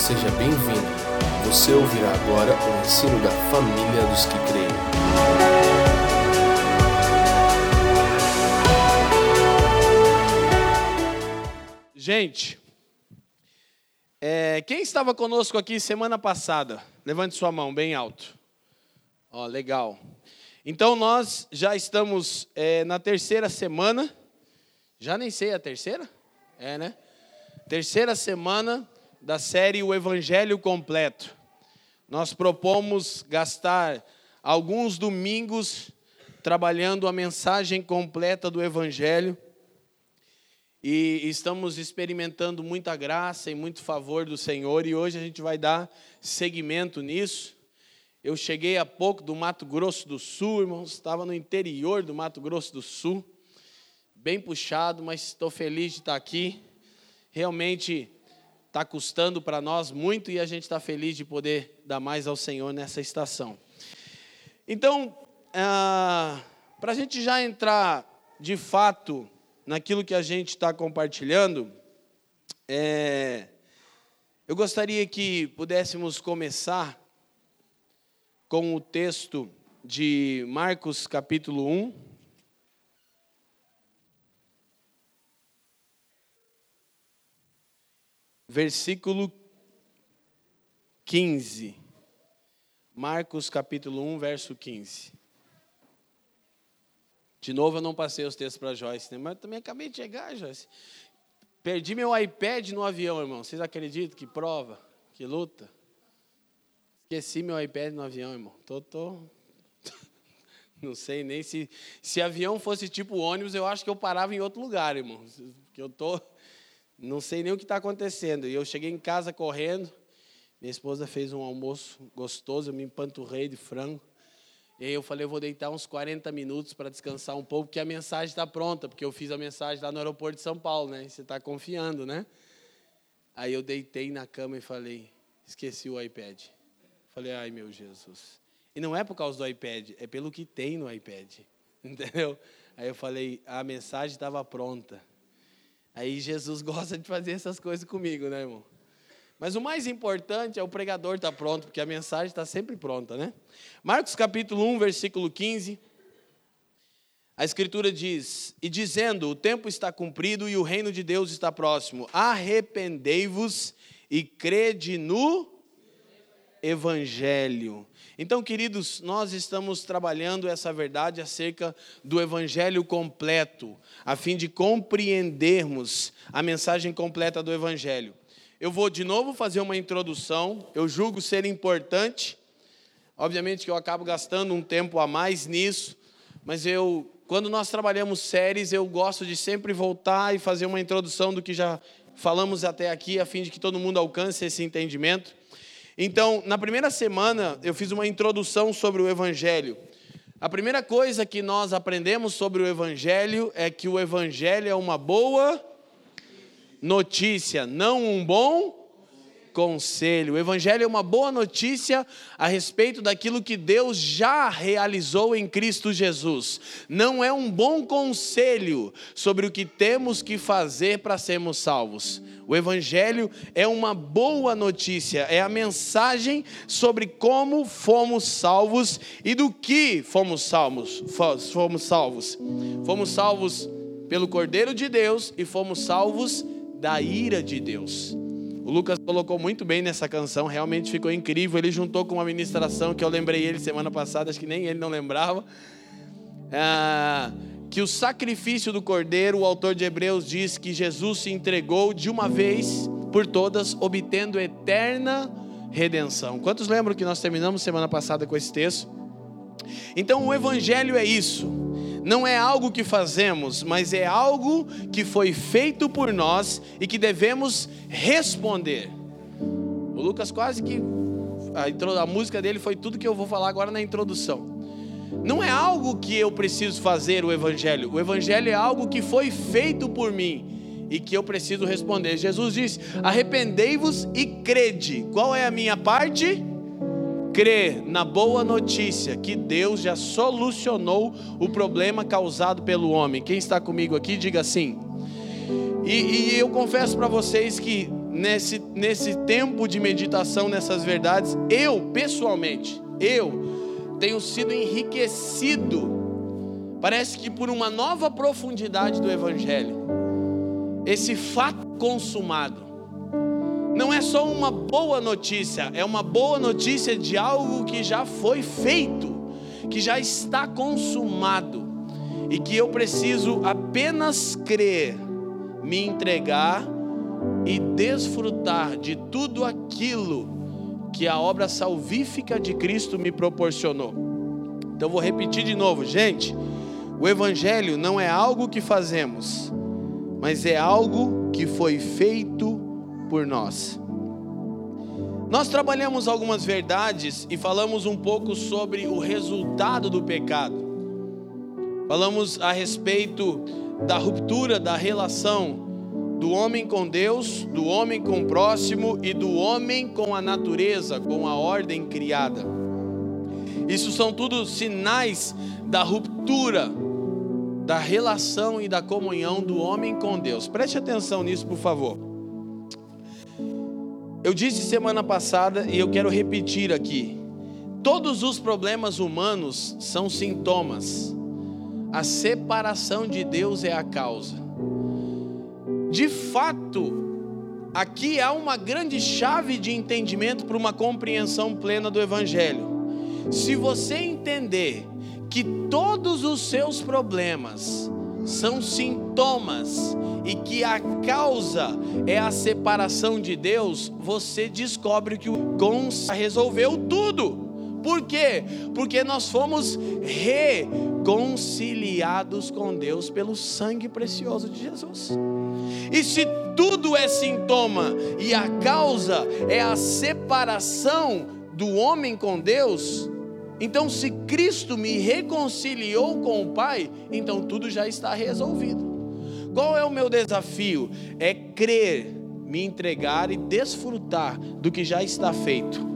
seja bem-vindo. Você ouvirá agora o ensino da família dos que creem. Gente, é, quem estava conosco aqui semana passada? Levante sua mão bem alto. Ó, legal. Então nós já estamos é, na terceira semana. Já nem sei a terceira? É, né? Terceira semana da série O Evangelho Completo. Nós propomos gastar alguns domingos trabalhando a mensagem completa do Evangelho e estamos experimentando muita graça e muito favor do Senhor e hoje a gente vai dar seguimento nisso. Eu cheguei há pouco do Mato Grosso do Sul, irmãos, estava no interior do Mato Grosso do Sul, bem puxado, mas estou feliz de estar aqui. Realmente está custando para nós muito e a gente está feliz de poder dar mais ao Senhor nessa estação. Então, ah, para a gente já entrar de fato naquilo que a gente está compartilhando, é, eu gostaria que pudéssemos começar com o texto de Marcos capítulo 1. Versículo 15. Marcos capítulo 1, verso 15. De novo, eu não passei os textos para Joyce, né? mas também acabei de chegar, Joyce. Perdi meu iPad no avião, irmão. Vocês acreditam? Que prova, que luta. Esqueci meu iPad no avião, irmão. Tô, tô... Não sei nem se se avião fosse tipo ônibus, eu acho que eu parava em outro lugar, irmão. Que eu tô não sei nem o que está acontecendo. E eu cheguei em casa correndo. Minha esposa fez um almoço gostoso, eu me empanturrei de frango. E aí eu falei, eu vou deitar uns 40 minutos para descansar um pouco, porque a mensagem está pronta, porque eu fiz a mensagem lá no aeroporto de São Paulo, né? Você está confiando, né? Aí eu deitei na cama e falei, esqueci o iPad. Falei, ai meu Jesus. E não é por causa do iPad, é pelo que tem no iPad. Entendeu? Aí eu falei, a mensagem estava pronta. Aí Jesus gosta de fazer essas coisas comigo, né, irmão? Mas o mais importante é o pregador estar tá pronto, porque a mensagem está sempre pronta, né? Marcos capítulo 1, versículo 15. A escritura diz: E dizendo, o tempo está cumprido e o reino de Deus está próximo. Arrependei-vos e crede no evangelho. Então, queridos, nós estamos trabalhando essa verdade acerca do Evangelho completo, a fim de compreendermos a mensagem completa do Evangelho. Eu vou de novo fazer uma introdução, eu julgo ser importante, obviamente que eu acabo gastando um tempo a mais nisso, mas eu, quando nós trabalhamos séries, eu gosto de sempre voltar e fazer uma introdução do que já falamos até aqui, a fim de que todo mundo alcance esse entendimento. Então, na primeira semana, eu fiz uma introdução sobre o Evangelho. A primeira coisa que nós aprendemos sobre o Evangelho é que o Evangelho é uma boa notícia, não um bom conselho. O Evangelho é uma boa notícia a respeito daquilo que Deus já realizou em Cristo Jesus. Não é um bom conselho sobre o que temos que fazer para sermos salvos. O Evangelho é uma boa notícia, é a mensagem sobre como fomos salvos e do que fomos salvos. Fomos salvos. Fomos salvos pelo Cordeiro de Deus e fomos salvos da ira de Deus. O Lucas colocou muito bem nessa canção, realmente ficou incrível. Ele juntou com uma ministração que eu lembrei ele semana passada, acho que nem ele não lembrava. Ah, que o sacrifício do cordeiro, o autor de Hebreus diz que Jesus se entregou de uma vez por todas, obtendo eterna redenção. Quantos lembram que nós terminamos semana passada com esse texto? Então o evangelho é isso não é algo que fazemos, mas é algo que foi feito por nós e que devemos responder. O Lucas quase que a, a música dele foi tudo que eu vou falar agora na introdução. Não é algo que eu preciso fazer o evangelho. O evangelho é algo que foi feito por mim e que eu preciso responder. Jesus diz: "Arrependei-vos e crede". Qual é a minha parte? Crê na boa notícia que Deus já solucionou o problema causado pelo homem. Quem está comigo aqui, diga assim. E, e eu confesso para vocês que nesse, nesse tempo de meditação nessas verdades, eu, pessoalmente, eu tenho sido enriquecido, parece que por uma nova profundidade do Evangelho. Esse fato consumado não é só uma boa notícia, é uma boa notícia de algo que já foi feito, que já está consumado e que eu preciso apenas crer, me entregar e desfrutar de tudo aquilo que a obra salvífica de Cristo me proporcionou. Então vou repetir de novo, gente. O evangelho não é algo que fazemos, mas é algo que foi feito por nós. Nós trabalhamos algumas verdades e falamos um pouco sobre o resultado do pecado. Falamos a respeito da ruptura da relação do homem com Deus, do homem com o próximo e do homem com a natureza, com a ordem criada. Isso são tudo sinais da ruptura da relação e da comunhão do homem com Deus. Preste atenção nisso, por favor. Eu disse semana passada e eu quero repetir aqui: todos os problemas humanos são sintomas, a separação de Deus é a causa. De fato, aqui há uma grande chave de entendimento para uma compreensão plena do Evangelho. Se você entender que todos os seus problemas são sintomas e que a causa é a separação de Deus, você descobre que o Gons resolveu tudo. Por quê? Porque nós fomos reconciliados com Deus pelo sangue precioso de Jesus. E se tudo é sintoma e a causa é a separação do homem com Deus, então se Cristo me reconciliou com o Pai, então tudo já está resolvido. Qual é o meu desafio? É crer, me entregar e desfrutar do que já está feito.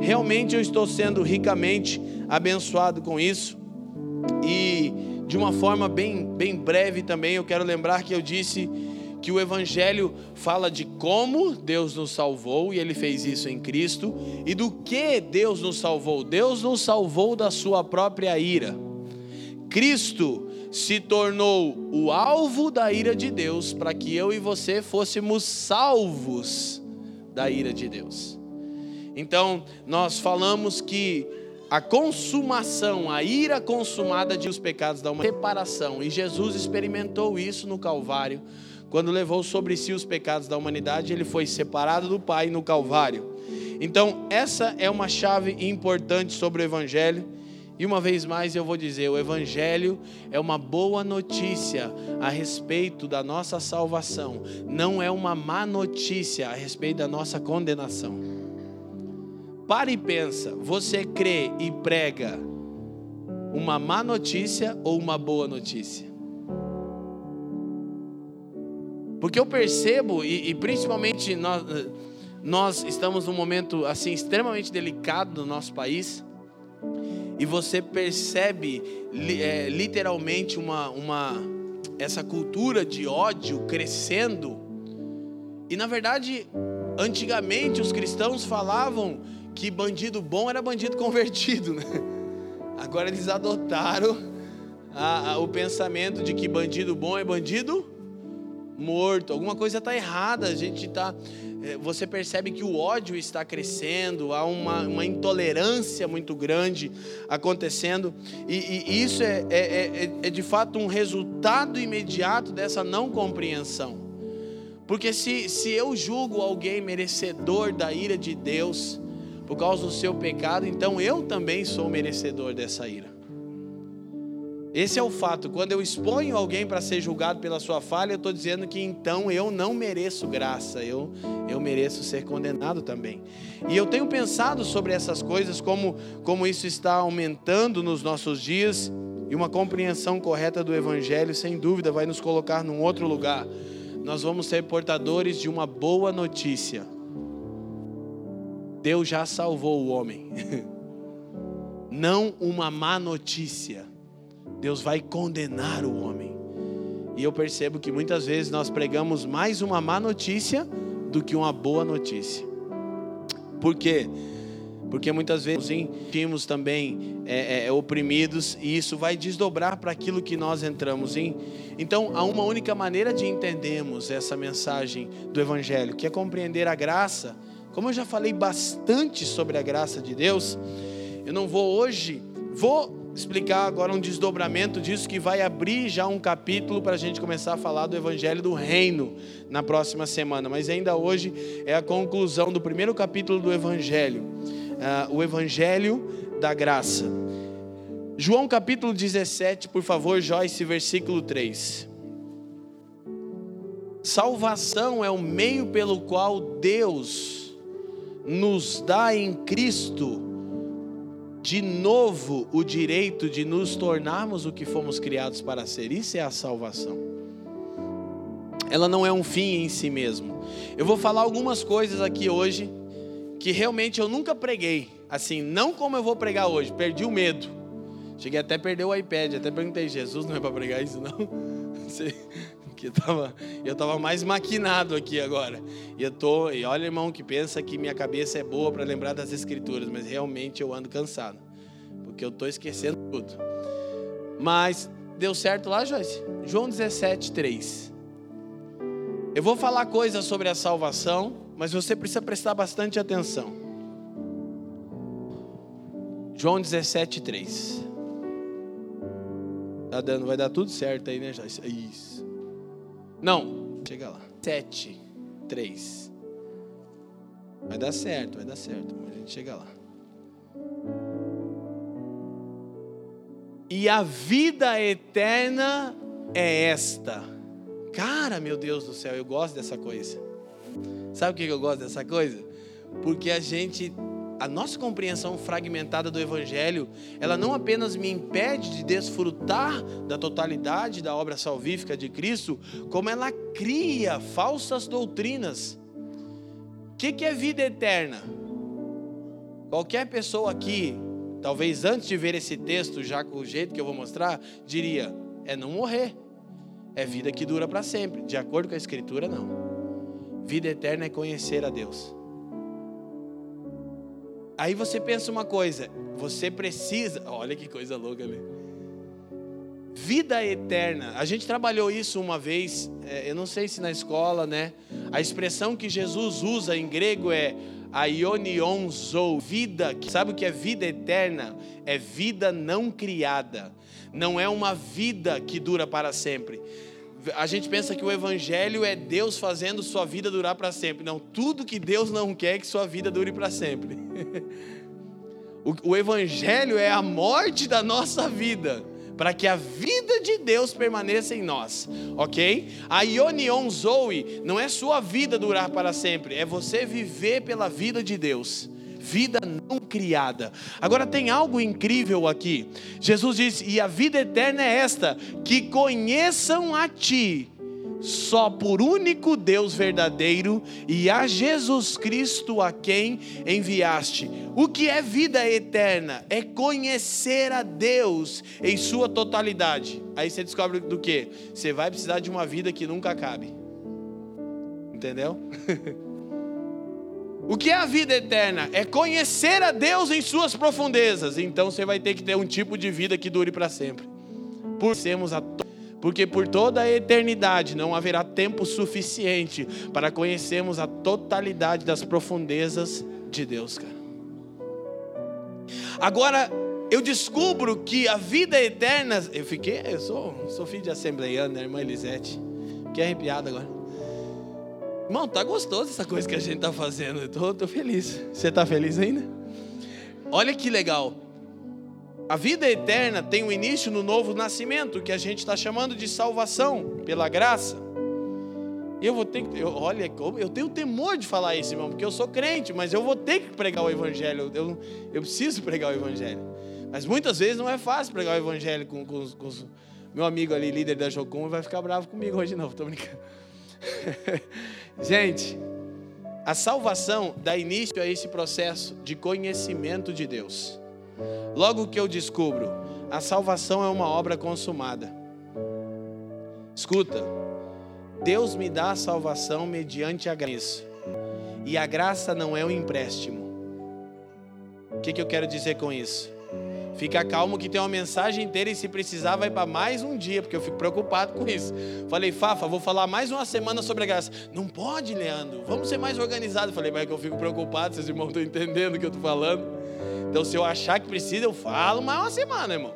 Realmente eu estou sendo ricamente abençoado com isso. E de uma forma bem, bem breve também, eu quero lembrar que eu disse que o Evangelho fala de como Deus nos salvou, e Ele fez isso em Cristo, e do que Deus nos salvou. Deus nos salvou da Sua própria ira. Cristo se tornou o alvo da ira de Deus, para que eu e você fôssemos salvos da ira de Deus. Então, nós falamos que a consumação, a ira consumada de os pecados da humanidade, separação, e Jesus experimentou isso no Calvário, quando levou sobre si os pecados da humanidade, ele foi separado do Pai no Calvário. Então, essa é uma chave importante sobre o Evangelho. E uma vez mais eu vou dizer: o Evangelho é uma boa notícia a respeito da nossa salvação, não é uma má notícia a respeito da nossa condenação. Para e pensa: você crê e prega uma má notícia ou uma boa notícia? Porque eu percebo, e, e principalmente nós, nós estamos num momento assim extremamente delicado no nosso país, e você percebe é, literalmente uma, uma, essa cultura de ódio crescendo. E na verdade, antigamente os cristãos falavam que bandido bom era bandido convertido, né? Agora eles adotaram a, a, o pensamento de que bandido bom é bandido morto. Alguma coisa está errada. A gente está. É, você percebe que o ódio está crescendo, há uma, uma intolerância muito grande acontecendo, e, e isso é, é, é, é de fato um resultado imediato dessa não compreensão. Porque se, se eu julgo alguém merecedor da ira de Deus, por causa do seu pecado, então eu também sou merecedor dessa ira. Esse é o fato. Quando eu exponho alguém para ser julgado pela sua falha, eu estou dizendo que então eu não mereço graça, eu, eu mereço ser condenado também. E eu tenho pensado sobre essas coisas, como, como isso está aumentando nos nossos dias, e uma compreensão correta do Evangelho, sem dúvida, vai nos colocar num outro lugar. Nós vamos ser portadores de uma boa notícia Deus já salvou o homem. Não uma má notícia. Deus vai condenar o homem. E eu percebo que muitas vezes nós pregamos mais uma má notícia do que uma boa notícia. Por quê? Porque muitas vezes sentimos também é, é, é, oprimidos e isso vai desdobrar para aquilo que nós entramos em. Então, há uma única maneira de entendermos essa mensagem do Evangelho, que é compreender a graça. Como eu já falei bastante sobre a graça de Deus, eu não vou hoje, vou explicar agora um desdobramento disso que vai abrir já um capítulo para a gente começar a falar do Evangelho do Reino na próxima semana. Mas ainda hoje é a conclusão do primeiro capítulo do Evangelho, uh, o Evangelho da Graça. João capítulo 17, por favor, Joyce, versículo 3. Salvação é o meio pelo qual Deus nos dá em Cristo de novo o direito de nos tornarmos o que fomos criados para ser. Isso é a salvação. Ela não é um fim em si mesmo. Eu vou falar algumas coisas aqui hoje que realmente eu nunca preguei. Assim, não como eu vou pregar hoje, perdi o medo. Cheguei até a perder o iPad, até perguntei, Jesus, não é para pregar isso não? que eu tava, eu tava mais maquinado aqui agora. E eu tô, e olha, irmão, que pensa que minha cabeça é boa para lembrar das escrituras, mas realmente eu ando cansado, porque eu tô esquecendo tudo. Mas deu certo lá, Joyce? João 17, 3. Eu vou falar coisas sobre a salvação, mas você precisa prestar bastante atenção. João 17, 3. Tá dando, vai dar tudo certo aí, né, Joyce? Isso. Não, chega lá. 7, 3. Vai dar certo, vai dar certo, mas a gente chega lá. E a vida eterna é esta. Cara, meu Deus do céu, eu gosto dessa coisa. Sabe por que eu gosto dessa coisa? Porque a gente a nossa compreensão fragmentada do Evangelho, ela não apenas me impede de desfrutar da totalidade da obra salvífica de Cristo, como ela cria falsas doutrinas. O que, que é vida eterna? Qualquer pessoa aqui, talvez antes de ver esse texto, já com o jeito que eu vou mostrar, diria: é não morrer, é vida que dura para sempre. De acordo com a Escritura, não. Vida eterna é conhecer a Deus. Aí você pensa uma coisa, você precisa, olha que coisa louca ali. Vida eterna. A gente trabalhou isso uma vez, é, eu não sei se na escola, né? A expressão que Jesus usa em grego é aionionzou, vida. Sabe o que é vida eterna? É vida não criada. Não é uma vida que dura para sempre a gente pensa que o evangelho é Deus fazendo sua vida durar para sempre. Não, tudo que Deus não quer é que sua vida dure para sempre. o, o evangelho é a morte da nossa vida, para que a vida de Deus permaneça em nós, ok? A Ionion Zoe não é sua vida durar para sempre, é você viver pela vida de Deus vida não criada. Agora tem algo incrível aqui. Jesus diz: "E a vida eterna é esta, que conheçam a ti, só por único Deus verdadeiro e a Jesus Cristo a quem enviaste. O que é vida eterna? É conhecer a Deus em sua totalidade. Aí você descobre do que? Você vai precisar de uma vida que nunca acabe. Entendeu? O que é a vida eterna? É conhecer a Deus em suas profundezas. Então você vai ter que ter um tipo de vida que dure para sempre. Por sermos a porque por toda a eternidade não haverá tempo suficiente para conhecermos a totalidade das profundezas de Deus, cara. Agora eu descubro que a vida eterna, eu fiquei, eu sou, sou filho de assembleiano, né, irmã Elisete. Fiquei arrepiado agora. Irmão, tá gostoso essa coisa que a gente tá fazendo. Eu tô, tô feliz. Você tá feliz ainda? Olha que legal. A vida eterna tem um início no novo nascimento, que a gente está chamando de salvação pela graça. Eu vou ter que, eu, olha, eu tenho temor de falar isso, irmão, porque eu sou crente, mas eu vou ter que pregar o evangelho. Eu, eu preciso pregar o evangelho. Mas muitas vezes não é fácil pregar o evangelho com, com, com meu amigo ali, líder da Jocum, vai ficar bravo comigo hoje não, tô brincando. Gente, a salvação dá início a esse processo de conhecimento de Deus. Logo que eu descubro, a salvação é uma obra consumada. Escuta, Deus me dá a salvação mediante a graça. E a graça não é um empréstimo. O que, que eu quero dizer com isso? Fica calmo que tem uma mensagem inteira e se precisar vai para mais um dia, porque eu fico preocupado com isso. Falei, Fafa, vou falar mais uma semana sobre a graça. Não pode, Leandro, vamos ser mais organizados. Falei, mas é que eu fico preocupado, vocês irmãos estão entendendo o que eu estou falando. Então, se eu achar que precisa, eu falo mais uma semana, irmão.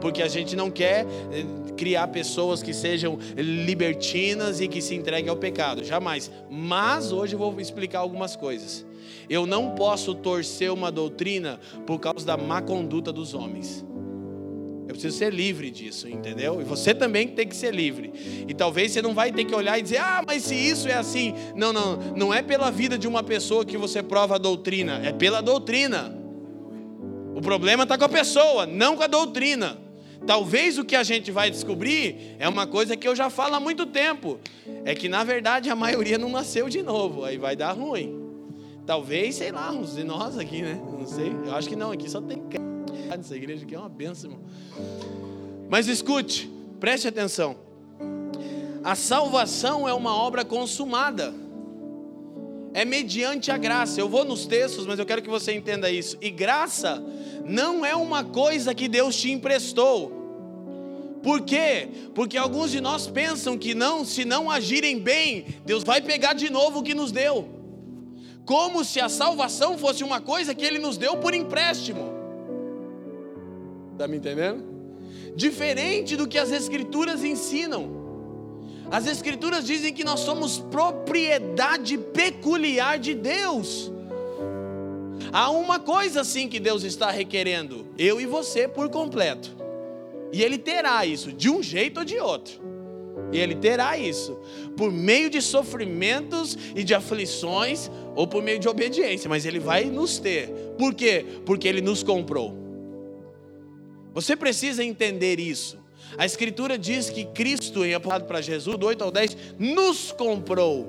Porque a gente não quer eh, criar pessoas que sejam libertinas e que se entreguem ao pecado, jamais. Mas hoje eu vou explicar algumas coisas. Eu não posso torcer uma doutrina por causa da má conduta dos homens. Eu preciso ser livre disso, entendeu? E você também tem que ser livre. E talvez você não vai ter que olhar e dizer, ah, mas se isso é assim. Não, não, não é pela vida de uma pessoa que você prova a doutrina, é pela doutrina. O problema está com a pessoa, não com a doutrina. Talvez o que a gente vai descobrir é uma coisa que eu já falo há muito tempo: é que na verdade a maioria não nasceu de novo, aí vai dar ruim. Talvez, sei lá, uns de nós aqui, né? Não sei. Eu acho que não, aqui só tem essa igreja aqui é uma bênção. Irmão. Mas escute, preste atenção. A salvação é uma obra consumada. É mediante a graça. Eu vou nos textos, mas eu quero que você entenda isso. E graça não é uma coisa que Deus te emprestou. Por quê? Porque alguns de nós pensam que não, se não agirem bem, Deus vai pegar de novo o que nos deu como se a salvação fosse uma coisa que ele nos deu por empréstimo. Está me entendendo? Diferente do que as Escrituras ensinam. As Escrituras dizem que nós somos propriedade peculiar de Deus. Há uma coisa sim que Deus está requerendo, eu e você por completo. E Ele terá isso, de um jeito ou de outro. E Ele terá isso, por meio de sofrimentos e de aflições, ou por meio de obediência, mas Ele vai nos ter. Por quê? Porque Ele nos comprou. Você precisa entender isso. A Escritura diz que Cristo, em apontado para Jesus, do 8 ao 10, nos comprou.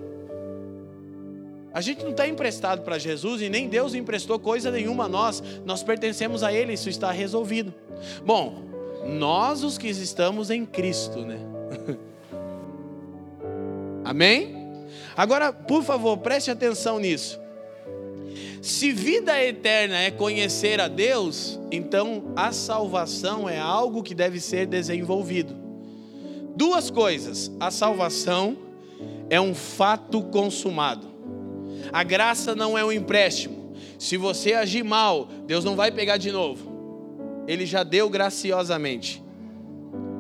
A gente não está emprestado para Jesus e nem Deus emprestou coisa nenhuma a nós, nós pertencemos a Ele, isso está resolvido. Bom, nós os que estamos em Cristo, né? Amém? Agora, por favor, preste atenção nisso. Se vida eterna é conhecer a Deus, então a salvação é algo que deve ser desenvolvido. Duas coisas: a salvação é um fato consumado. A graça não é um empréstimo. Se você agir mal, Deus não vai pegar de novo. Ele já deu graciosamente.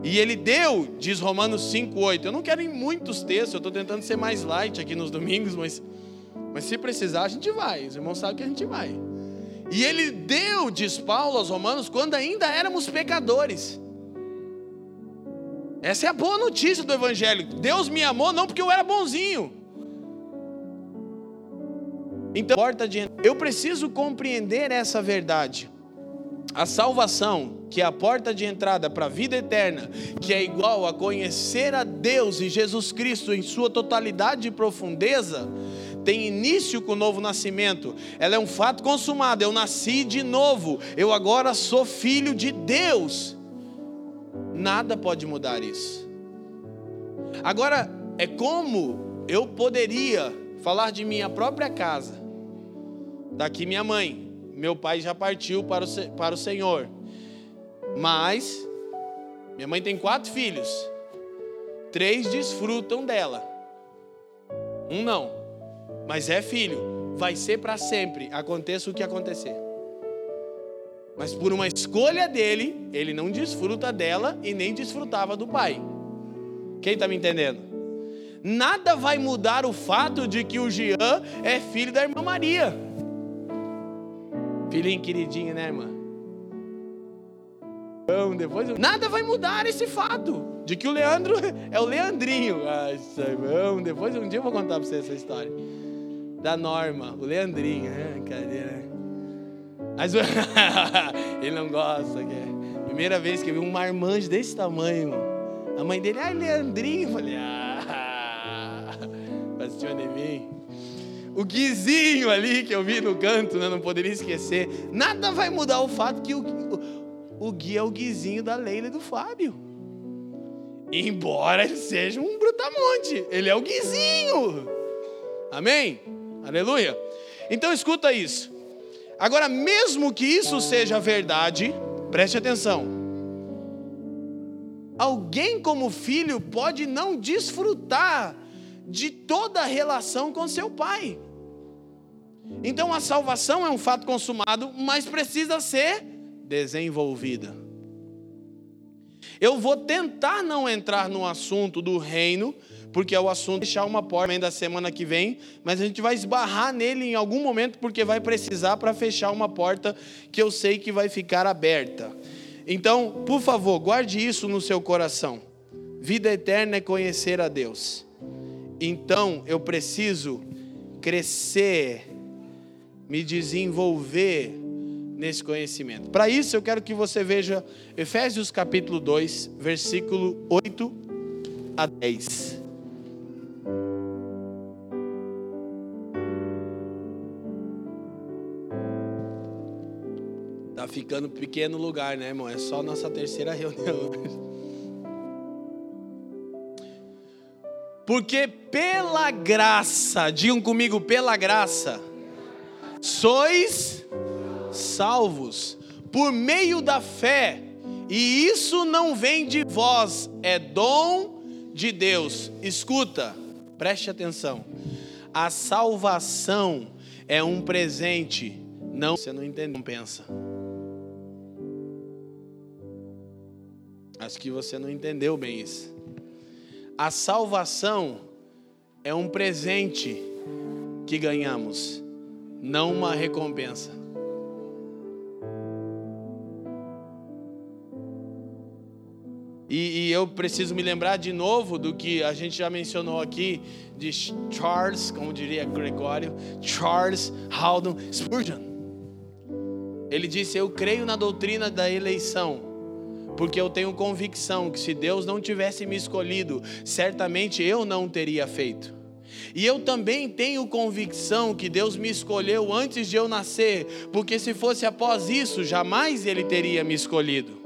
E ele deu, diz Romanos 5,8. Eu não quero ir em muitos textos, eu estou tentando ser mais light aqui nos domingos, mas, mas se precisar, a gente vai. Os irmãos sabem que a gente vai. E ele deu, diz Paulo aos Romanos, quando ainda éramos pecadores. Essa é a boa notícia do Evangelho. Deus me amou não porque eu era bonzinho. Então, eu preciso compreender essa verdade. A salvação, que é a porta de entrada para a vida eterna, que é igual a conhecer a Deus e Jesus Cristo em sua totalidade e profundeza, tem início com o novo nascimento. Ela é um fato consumado. Eu nasci de novo. Eu agora sou filho de Deus. Nada pode mudar isso. Agora, é como eu poderia falar de minha própria casa. Daqui minha mãe meu pai já partiu para o, para o Senhor. Mas, minha mãe tem quatro filhos. Três desfrutam dela. Um não. Mas é filho. Vai ser para sempre, aconteça o que acontecer. Mas por uma escolha dele, ele não desfruta dela e nem desfrutava do pai. Quem está me entendendo? Nada vai mudar o fato de que o Jean é filho da irmã Maria. Filhinho queridinho, né, irmã? Então, depois, nada vai mudar esse fato de que o Leandro é o Leandrinho. Ai, irmão, depois um dia eu vou contar para você essa história. Da Norma, o Leandrinho. Ah, cadê, né? Mas ele não gosta. É. Primeira vez que eu vi um marmanjo desse tamanho. A mãe dele, ai, Leandrinho. Eu falei, ah, pastor mim o Guizinho ali que eu vi no canto, né? não poderia esquecer. Nada vai mudar o fato que o, o, o Gui é o Guizinho da Leila e do Fábio. Embora ele seja um brutamonte, ele é o Guizinho. Amém? Aleluia. Então escuta isso. Agora, mesmo que isso seja verdade, preste atenção. Alguém como filho pode não desfrutar de toda a relação com seu pai. Então a salvação é um fato consumado, mas precisa ser desenvolvida. Eu vou tentar não entrar no assunto do reino, porque é o assunto deixar uma porta da semana que vem, mas a gente vai esbarrar nele em algum momento porque vai precisar para fechar uma porta que eu sei que vai ficar aberta. Então, por favor, guarde isso no seu coração. Vida eterna é conhecer a Deus. Então, eu preciso crescer, me desenvolver nesse conhecimento. Para isso, eu quero que você veja Efésios capítulo 2, versículo 8 a 10. Tá ficando pequeno lugar, né, irmão? É só nossa terceira reunião. Porque pela graça, digam comigo, pela graça, sois salvos por meio da fé, e isso não vem de vós, é dom de Deus. Escuta, preste atenção. A salvação é um presente, não você não entende, não pensa. Acho que você não entendeu bem isso. A salvação é um presente que ganhamos, não uma recompensa. E, e, eu preciso me lembrar de novo do que a gente já mencionou aqui de Charles, como diria Gregório, Charles Haldon Spurgeon. Ele disse: Eu creio na doutrina da eleição porque eu tenho convicção que se Deus não tivesse me escolhido, certamente eu não teria feito. E eu também tenho convicção que Deus me escolheu antes de eu nascer, porque se fosse após isso, jamais Ele teria me escolhido.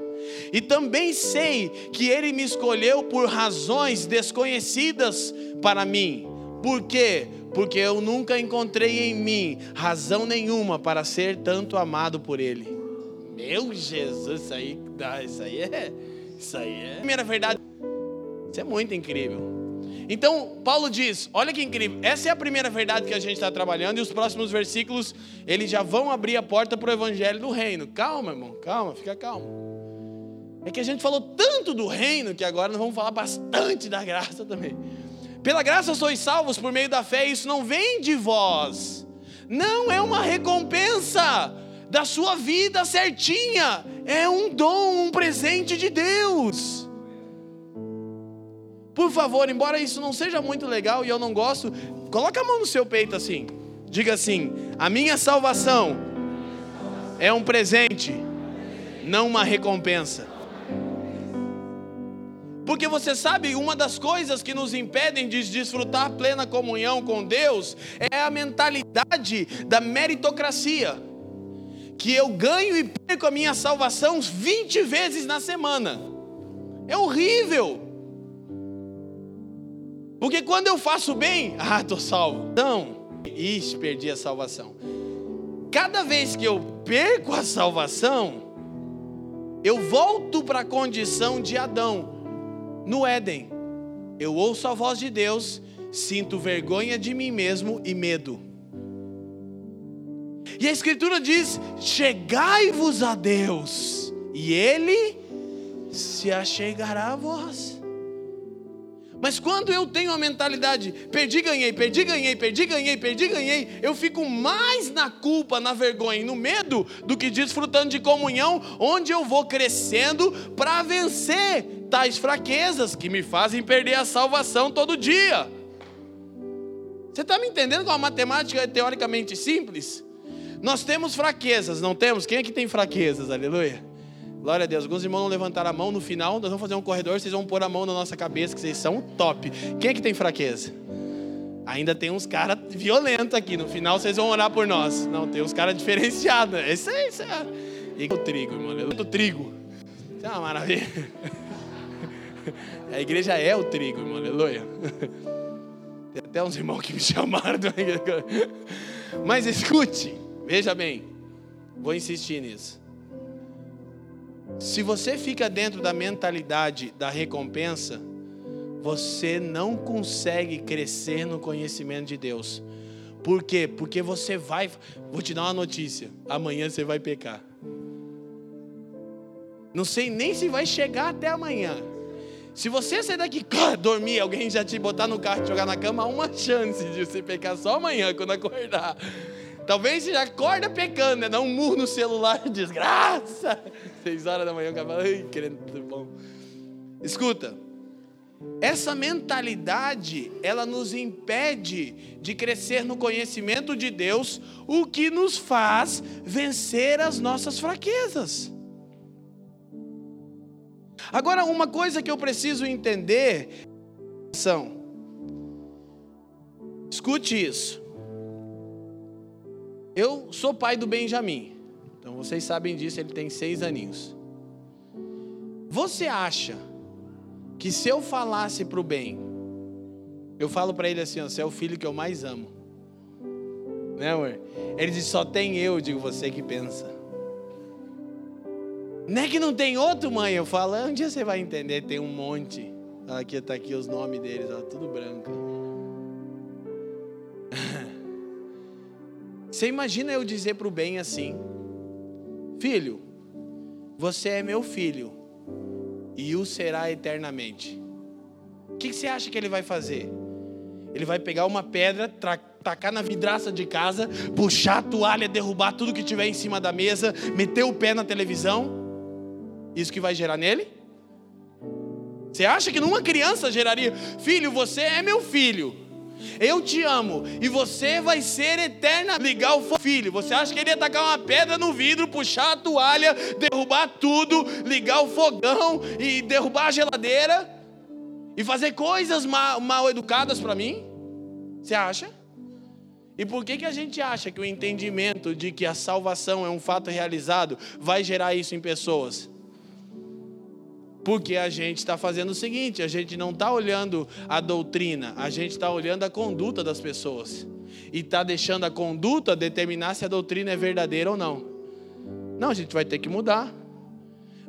E também sei que Ele me escolheu por razões desconhecidas para mim. Por quê? Porque eu nunca encontrei em mim razão nenhuma para ser tanto amado por Ele. Meu Jesus, isso aí, isso aí é, isso aí é. Primeira verdade, isso é muito incrível. Então, Paulo diz: olha que incrível, essa é a primeira verdade que a gente está trabalhando, e os próximos versículos, eles já vão abrir a porta para o evangelho do reino. Calma, irmão, calma, fica calmo. É que a gente falou tanto do reino que agora nós vamos falar bastante da graça também. Pela graça sois salvos por meio da fé, isso não vem de vós, não é uma recompensa da sua vida certinha. É um dom, um presente de Deus. Por favor, embora isso não seja muito legal e eu não gosto, coloca a mão no seu peito assim. Diga assim: a minha salvação é um presente, não uma recompensa. Porque você sabe, uma das coisas que nos impedem de desfrutar plena comunhão com Deus é a mentalidade da meritocracia que eu ganho e perco a minha salvação 20 vezes na semana. É horrível. Porque quando eu faço bem, ah, estou salvo. Não, ixi, perdi a salvação. Cada vez que eu perco a salvação, eu volto para a condição de Adão, no Éden. Eu ouço a voz de Deus, sinto vergonha de mim mesmo e medo. E a Escritura diz: chegai-vos a Deus, e Ele se achegará a vós. Mas quando eu tenho a mentalidade, perdi, ganhei, perdi, ganhei, perdi, ganhei, perdi, ganhei, eu fico mais na culpa, na vergonha e no medo do que desfrutando de comunhão, onde eu vou crescendo para vencer tais fraquezas que me fazem perder a salvação todo dia. Você está me entendendo com a matemática é teoricamente simples? Nós temos fraquezas, não temos? Quem é que tem fraquezas? Aleluia. Glória a Deus. Alguns irmãos não levantaram a mão no final, nós vamos fazer um corredor, vocês vão pôr a mão na nossa cabeça, que vocês são top. Quem é que tem fraqueza? Ainda tem uns caras violentos aqui. No final vocês vão orar por nós. Não, tem uns caras diferenciados. Isso aí, isso aí. E o trigo, irmão. O trigo. Isso é uma maravilha. A igreja é o trigo, irmão. Aleluia. Tem até uns irmãos que me chamaram. Mas escute, veja bem, vou insistir nisso. Se você fica dentro da mentalidade da recompensa, você não consegue crescer no conhecimento de Deus. Por quê? Porque você vai. Vou te dar uma notícia: amanhã você vai pecar. Não sei nem se vai chegar até amanhã. Se você sair daqui, dormir, alguém já te botar no carro e jogar na cama, há uma chance de você pecar só amanhã, quando acordar. Talvez você já acorda pecando, né? Dá um murro no celular, desgraça. Seis horas da manhã, o cara fala, ai, tudo bom. Escuta, essa mentalidade, ela nos impede de crescer no conhecimento de Deus, o que nos faz vencer as nossas fraquezas. Agora, uma coisa que eu preciso entender são, escute isso. Eu sou pai do Benjamin, então vocês sabem disso, ele tem seis aninhos. Você acha que se eu falasse para o bem, eu falo para ele assim: você é o filho que eu mais amo. Né, amor? Ele diz: só tem eu, eu digo, você que pensa. Não é que não tem outro, mãe? Eu falo, um dia você vai entender, tem um monte. Aqui está aqui os nomes deles, ó, tudo branco. Você imagina eu dizer para o bem assim: Filho, você é meu filho e o será eternamente. O que, você acha que ele vai fazer? Ele vai pegar uma pedra, tacar na vidraça de casa, puxar a toalha, derrubar tudo que tiver em cima da mesa, meter o pé na televisão. Isso que vai gerar nele? Você acha que numa criança geraria, filho, você é meu filho, eu te amo e você vai ser eterna. Ligar o filho, você acha que ele ia tacar uma pedra no vidro, puxar a toalha, derrubar tudo, ligar o fogão e derrubar a geladeira e fazer coisas mal, mal educadas para mim? Você acha? E por que, que a gente acha que o entendimento de que a salvação é um fato realizado vai gerar isso em pessoas? Porque a gente está fazendo o seguinte: a gente não está olhando a doutrina, a gente está olhando a conduta das pessoas. E está deixando a conduta determinar se a doutrina é verdadeira ou não. Não, a gente vai ter que mudar.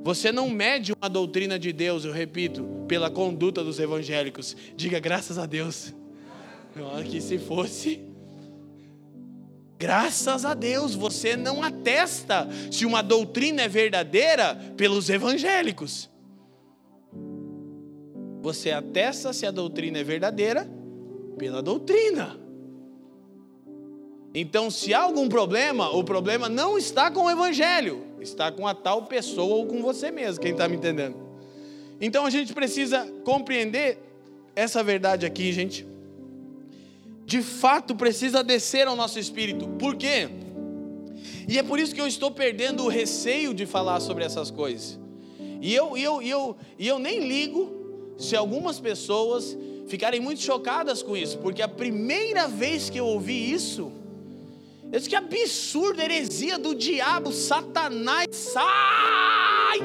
Você não mede uma doutrina de Deus, eu repito, pela conduta dos evangélicos. Diga graças a Deus. Que se fosse. Graças a Deus, você não atesta se uma doutrina é verdadeira pelos evangélicos. Você atesta se a doutrina é verdadeira pela doutrina. Então, se há algum problema, o problema não está com o evangelho, está com a tal pessoa ou com você mesmo, quem está me entendendo. Então a gente precisa compreender essa verdade aqui, gente. De fato, precisa descer ao nosso espírito. Por quê? E é por isso que eu estou perdendo o receio de falar sobre essas coisas. E eu, e eu, e eu, e eu nem ligo se algumas pessoas ficarem muito chocadas com isso, porque a primeira vez que eu ouvi isso, eu disse que absurdo, heresia do diabo, Satanás, sai!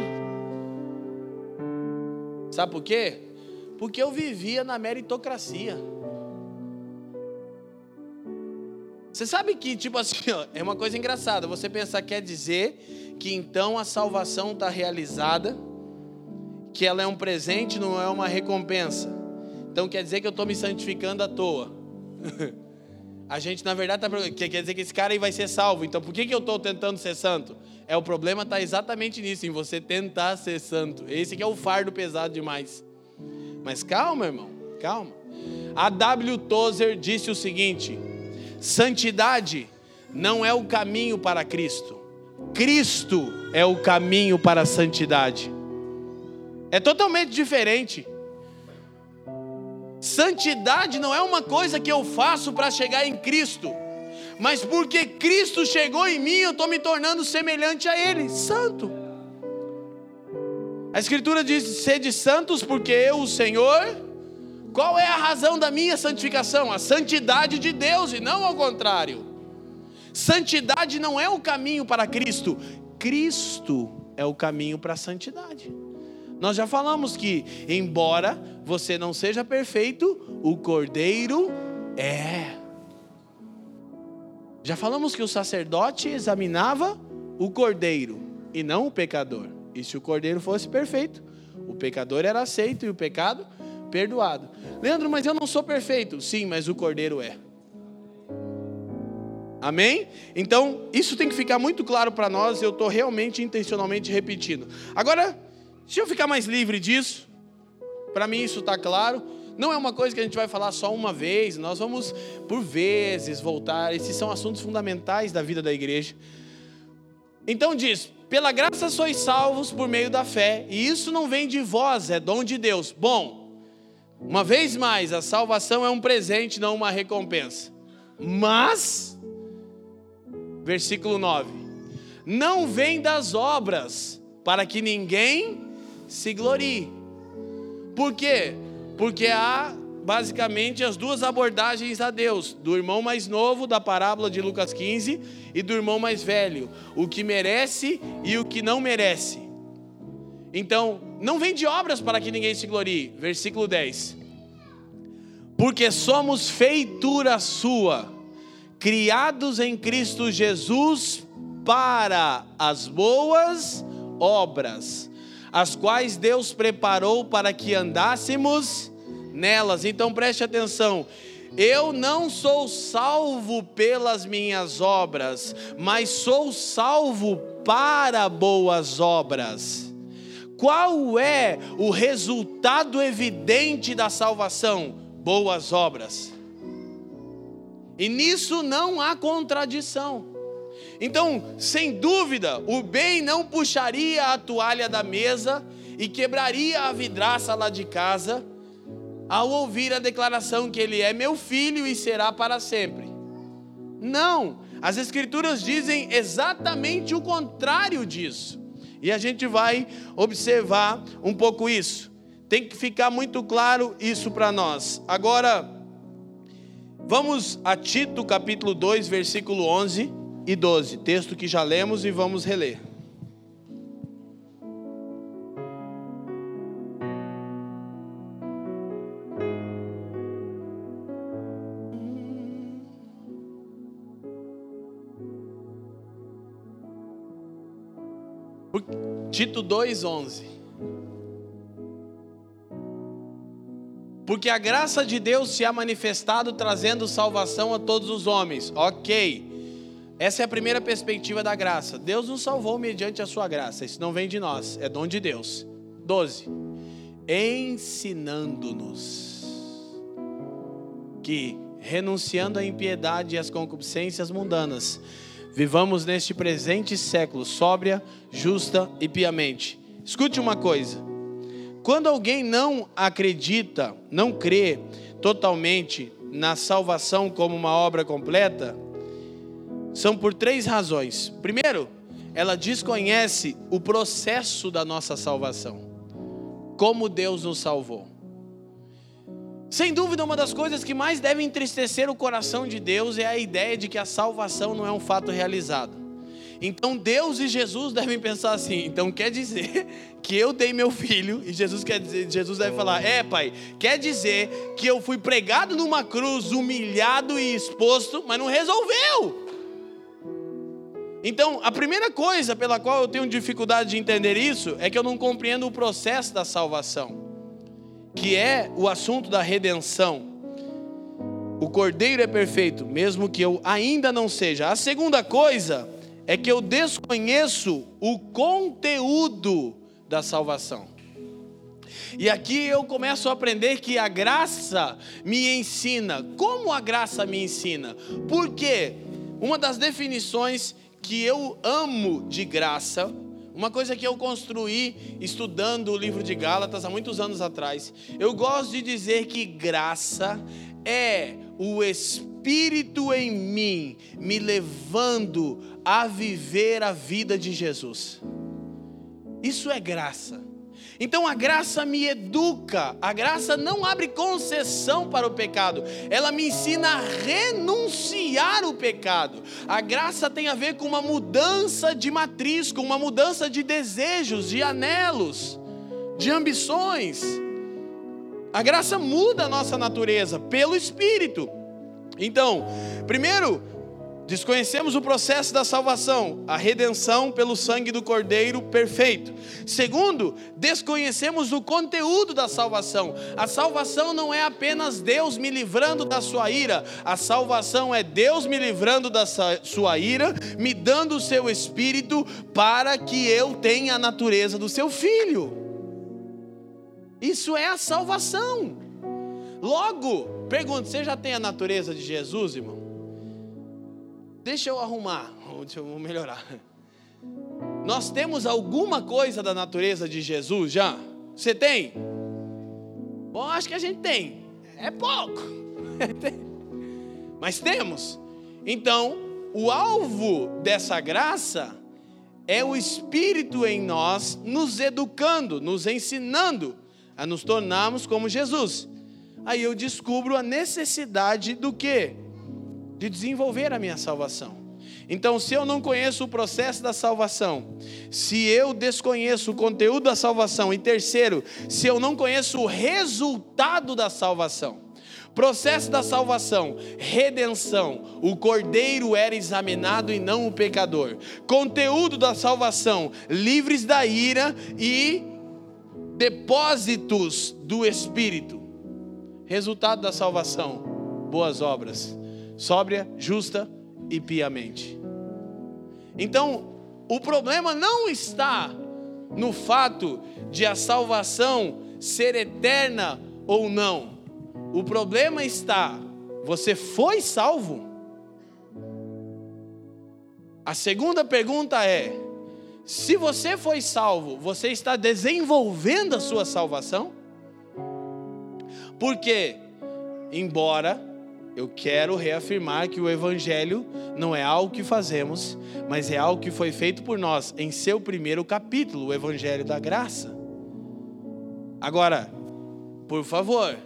Sabe por quê? Porque eu vivia na meritocracia. Você sabe que, tipo assim, ó, é uma coisa engraçada. Você pensar quer dizer que então a salvação está realizada que ela é um presente, não é uma recompensa. Então quer dizer que eu estou me santificando à toa. A gente, na verdade, tá, quer dizer que esse cara aí vai ser salvo. Então por que, que eu estou tentando ser santo? É o problema está exatamente nisso, em você tentar ser santo. Esse que é o fardo pesado demais. Mas calma, irmão, calma. A W. Tozer disse o seguinte: santidade não é o caminho para Cristo. Cristo é o caminho para a santidade. É totalmente diferente. Santidade não é uma coisa que eu faço para chegar em Cristo, mas porque Cristo chegou em mim, eu estou me tornando semelhante a Ele, santo. A Escritura diz: sede santos, porque eu, o Senhor, qual é a razão da minha santificação? A santidade de Deus e não ao contrário. Santidade não é o caminho para Cristo, Cristo é o caminho para a santidade. Nós já falamos que, embora você não seja perfeito, o Cordeiro É. Já falamos que o sacerdote examinava o cordeiro e não o pecador. E se o cordeiro fosse perfeito, o pecador era aceito e o pecado perdoado. Leandro, mas eu não sou perfeito. Sim, mas o cordeiro é. Amém? Então, isso tem que ficar muito claro para nós. Eu estou realmente, intencionalmente repetindo. Agora, deixa eu ficar mais livre disso. Para mim, isso está claro. Não é uma coisa que a gente vai falar só uma vez. Nós vamos, por vezes, voltar. Esses são assuntos fundamentais da vida da igreja. Então, diz: pela graça sois salvos por meio da fé, e isso não vem de vós, é dom de Deus. Bom, uma vez mais, a salvação é um presente, não uma recompensa. Mas versículo 9: Não vem das obras, para que ninguém se glorie. Por quê? Porque há basicamente as duas abordagens a Deus: do irmão mais novo, da parábola de Lucas 15, e do irmão mais velho, o que merece e o que não merece. Então, não vem de obras para que ninguém se glorie. Versículo 10. Porque somos feitura sua criados em Cristo Jesus para as boas obras, as quais Deus preparou para que andássemos nelas. Então preste atenção. Eu não sou salvo pelas minhas obras, mas sou salvo para boas obras. Qual é o resultado evidente da salvação? Boas obras. E nisso não há contradição. Então, sem dúvida, o bem não puxaria a toalha da mesa e quebraria a vidraça lá de casa ao ouvir a declaração que ele é meu filho e será para sempre. Não, as Escrituras dizem exatamente o contrário disso. E a gente vai observar um pouco isso. Tem que ficar muito claro isso para nós. Agora, Vamos a Tito capítulo 2, versículo 11 e 12, texto que já lemos e vamos reler. Tito 2:11 Porque a graça de Deus se há manifestado trazendo salvação a todos os homens. Ok. Essa é a primeira perspectiva da graça. Deus nos salvou mediante a sua graça. Isso não vem de nós, é dom de Deus. 12. Ensinando-nos que, renunciando à impiedade e às concupiscências mundanas, vivamos neste presente século sóbria, justa e piamente. Escute uma coisa. Quando alguém não acredita, não crê totalmente na salvação como uma obra completa, são por três razões. Primeiro, ela desconhece o processo da nossa salvação, como Deus nos salvou. Sem dúvida, uma das coisas que mais deve entristecer o coração de Deus é a ideia de que a salvação não é um fato realizado. Então Deus e Jesus devem pensar assim. Então quer dizer que eu dei meu filho e Jesus quer dizer, Jesus deve falar: "É, pai, quer dizer que eu fui pregado numa cruz, humilhado e exposto, mas não resolveu". Então, a primeira coisa pela qual eu tenho dificuldade de entender isso é que eu não compreendo o processo da salvação, que é o assunto da redenção. O cordeiro é perfeito, mesmo que eu ainda não seja. A segunda coisa é que eu desconheço o conteúdo da salvação. E aqui eu começo a aprender que a graça me ensina. Como a graça me ensina? Porque uma das definições que eu amo de graça, uma coisa que eu construí estudando o livro de Gálatas há muitos anos atrás, eu gosto de dizer que graça é o Espírito em mim me levando a viver a vida de Jesus. Isso é graça. Então a graça me educa, a graça não abre concessão para o pecado, ela me ensina a renunciar o pecado. A graça tem a ver com uma mudança de matriz, com uma mudança de desejos, de anelos, de ambições. A graça muda a nossa natureza pelo Espírito. Então, primeiro, Desconhecemos o processo da salvação, a redenção pelo sangue do Cordeiro perfeito. Segundo, desconhecemos o conteúdo da salvação. A salvação não é apenas Deus me livrando da sua ira, a salvação é Deus me livrando da sua ira, me dando o seu espírito para que eu tenha a natureza do seu filho. Isso é a salvação. Logo, pergunto: você já tem a natureza de Jesus, irmão? Deixa eu arrumar, deixa eu melhorar. Nós temos alguma coisa da natureza de Jesus já? Você tem? Bom, acho que a gente tem. É pouco. Mas temos. Então, o alvo dessa graça é o Espírito em nós nos educando, nos ensinando a nos tornarmos como Jesus. Aí eu descubro a necessidade do que? De desenvolver a minha salvação. Então, se eu não conheço o processo da salvação, se eu desconheço o conteúdo da salvação, e terceiro, se eu não conheço o resultado da salvação, processo da salvação, redenção, o cordeiro era examinado e não o pecador, conteúdo da salvação, livres da ira e depósitos do Espírito, resultado da salvação, boas obras sóbria, justa e piamente. Então, o problema não está no fato de a salvação ser eterna ou não. O problema está, você foi salvo? A segunda pergunta é: se você foi salvo, você está desenvolvendo a sua salvação? Porque, embora eu quero reafirmar que o Evangelho não é algo que fazemos, mas é algo que foi feito por nós em seu primeiro capítulo, o Evangelho da Graça. Agora, por favor,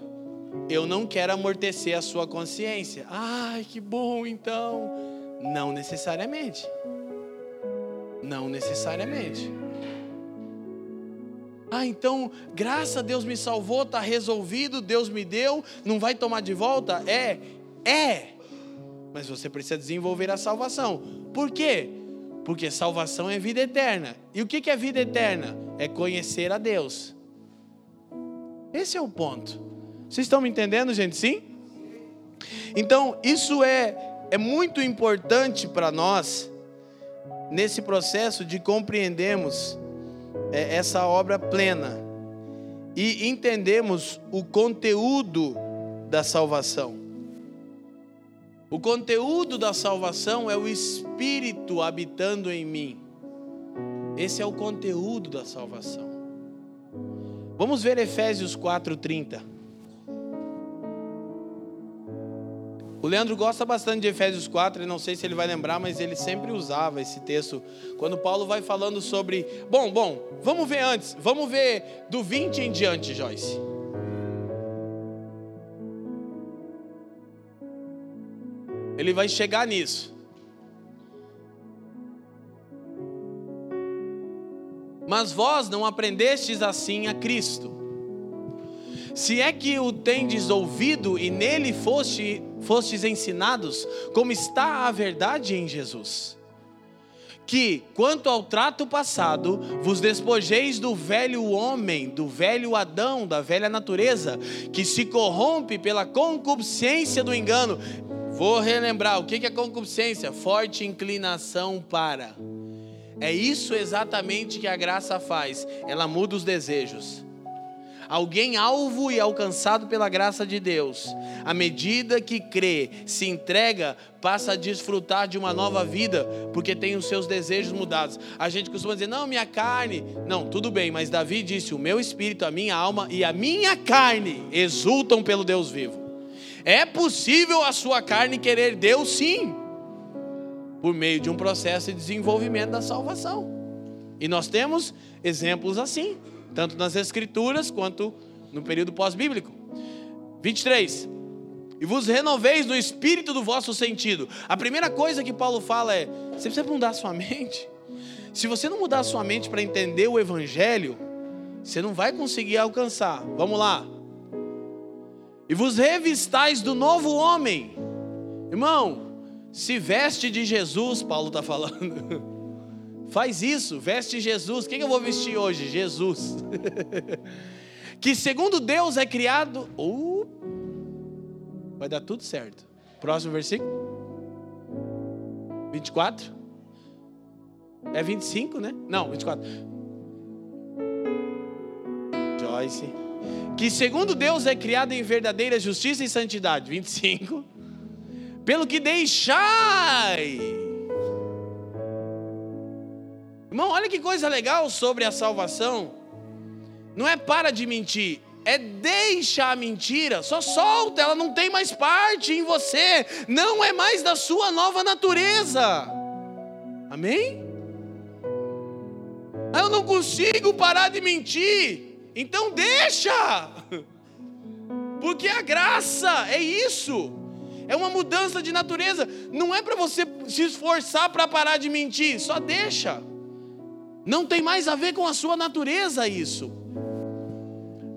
eu não quero amortecer a sua consciência. Ai, que bom então. Não necessariamente. Não necessariamente. Ah, então, graças a Deus me salvou, está resolvido, Deus me deu, não vai tomar de volta? É, é, mas você precisa desenvolver a salvação. Por quê? Porque salvação é vida eterna. E o que é vida eterna? É conhecer a Deus. Esse é o ponto. Vocês estão me entendendo, gente? Sim? Então, isso é, é muito importante para nós, nesse processo de compreendermos é, essa obra plena e entendemos o conteúdo da salvação. O conteúdo da salvação é o Espírito habitando em mim. Esse é o conteúdo da salvação. Vamos ver Efésios 4:30. O Leandro gosta bastante de Efésios 4, e não sei se ele vai lembrar, mas ele sempre usava esse texto quando Paulo vai falando sobre. Bom, bom, vamos ver antes, vamos ver do 20 em diante, Joyce. Ele vai chegar nisso. Mas vós não aprendestes assim a Cristo. Se é que o tendes ouvido e nele foste, fostes ensinados, como está a verdade em Jesus. Que, quanto ao trato passado, vos despojeis do velho homem, do velho Adão, da velha natureza, que se corrompe pela concupiscência do engano, Vou relembrar, o que é concupiscência? Forte inclinação para. É isso exatamente que a graça faz, ela muda os desejos. Alguém alvo e alcançado pela graça de Deus, à medida que crê, se entrega, passa a desfrutar de uma nova vida, porque tem os seus desejos mudados. A gente costuma dizer, não, minha carne. Não, tudo bem, mas Davi disse: o meu espírito, a minha alma e a minha carne exultam pelo Deus vivo. É possível a sua carne querer Deus, sim, por meio de um processo de desenvolvimento da salvação. E nós temos exemplos assim, tanto nas Escrituras quanto no período pós-bíblico. 23. E vos renoveis no espírito do vosso sentido. A primeira coisa que Paulo fala é: você precisa mudar a sua mente. Se você não mudar a sua mente para entender o Evangelho, você não vai conseguir alcançar. Vamos lá e vos revistais do novo homem. Irmão, se veste de Jesus, Paulo está falando. Faz isso, veste Jesus. O que eu vou vestir hoje? Jesus. que segundo Deus é criado. Uh, vai dar tudo certo. Próximo versículo. 24. É 25, né? Não, 24. Joyce. Que segundo Deus é criado em verdadeira justiça e santidade. 25. Pelo que deixai. Irmão, olha que coisa legal sobre a salvação. Não é para de mentir, é deixa a mentira, só solta, ela não tem mais parte em você, não é mais da sua nova natureza. Amém? Eu não consigo parar de mentir, então deixa, porque a graça é isso, é uma mudança de natureza, não é para você se esforçar para parar de mentir, só deixa, não tem mais a ver com a sua natureza isso.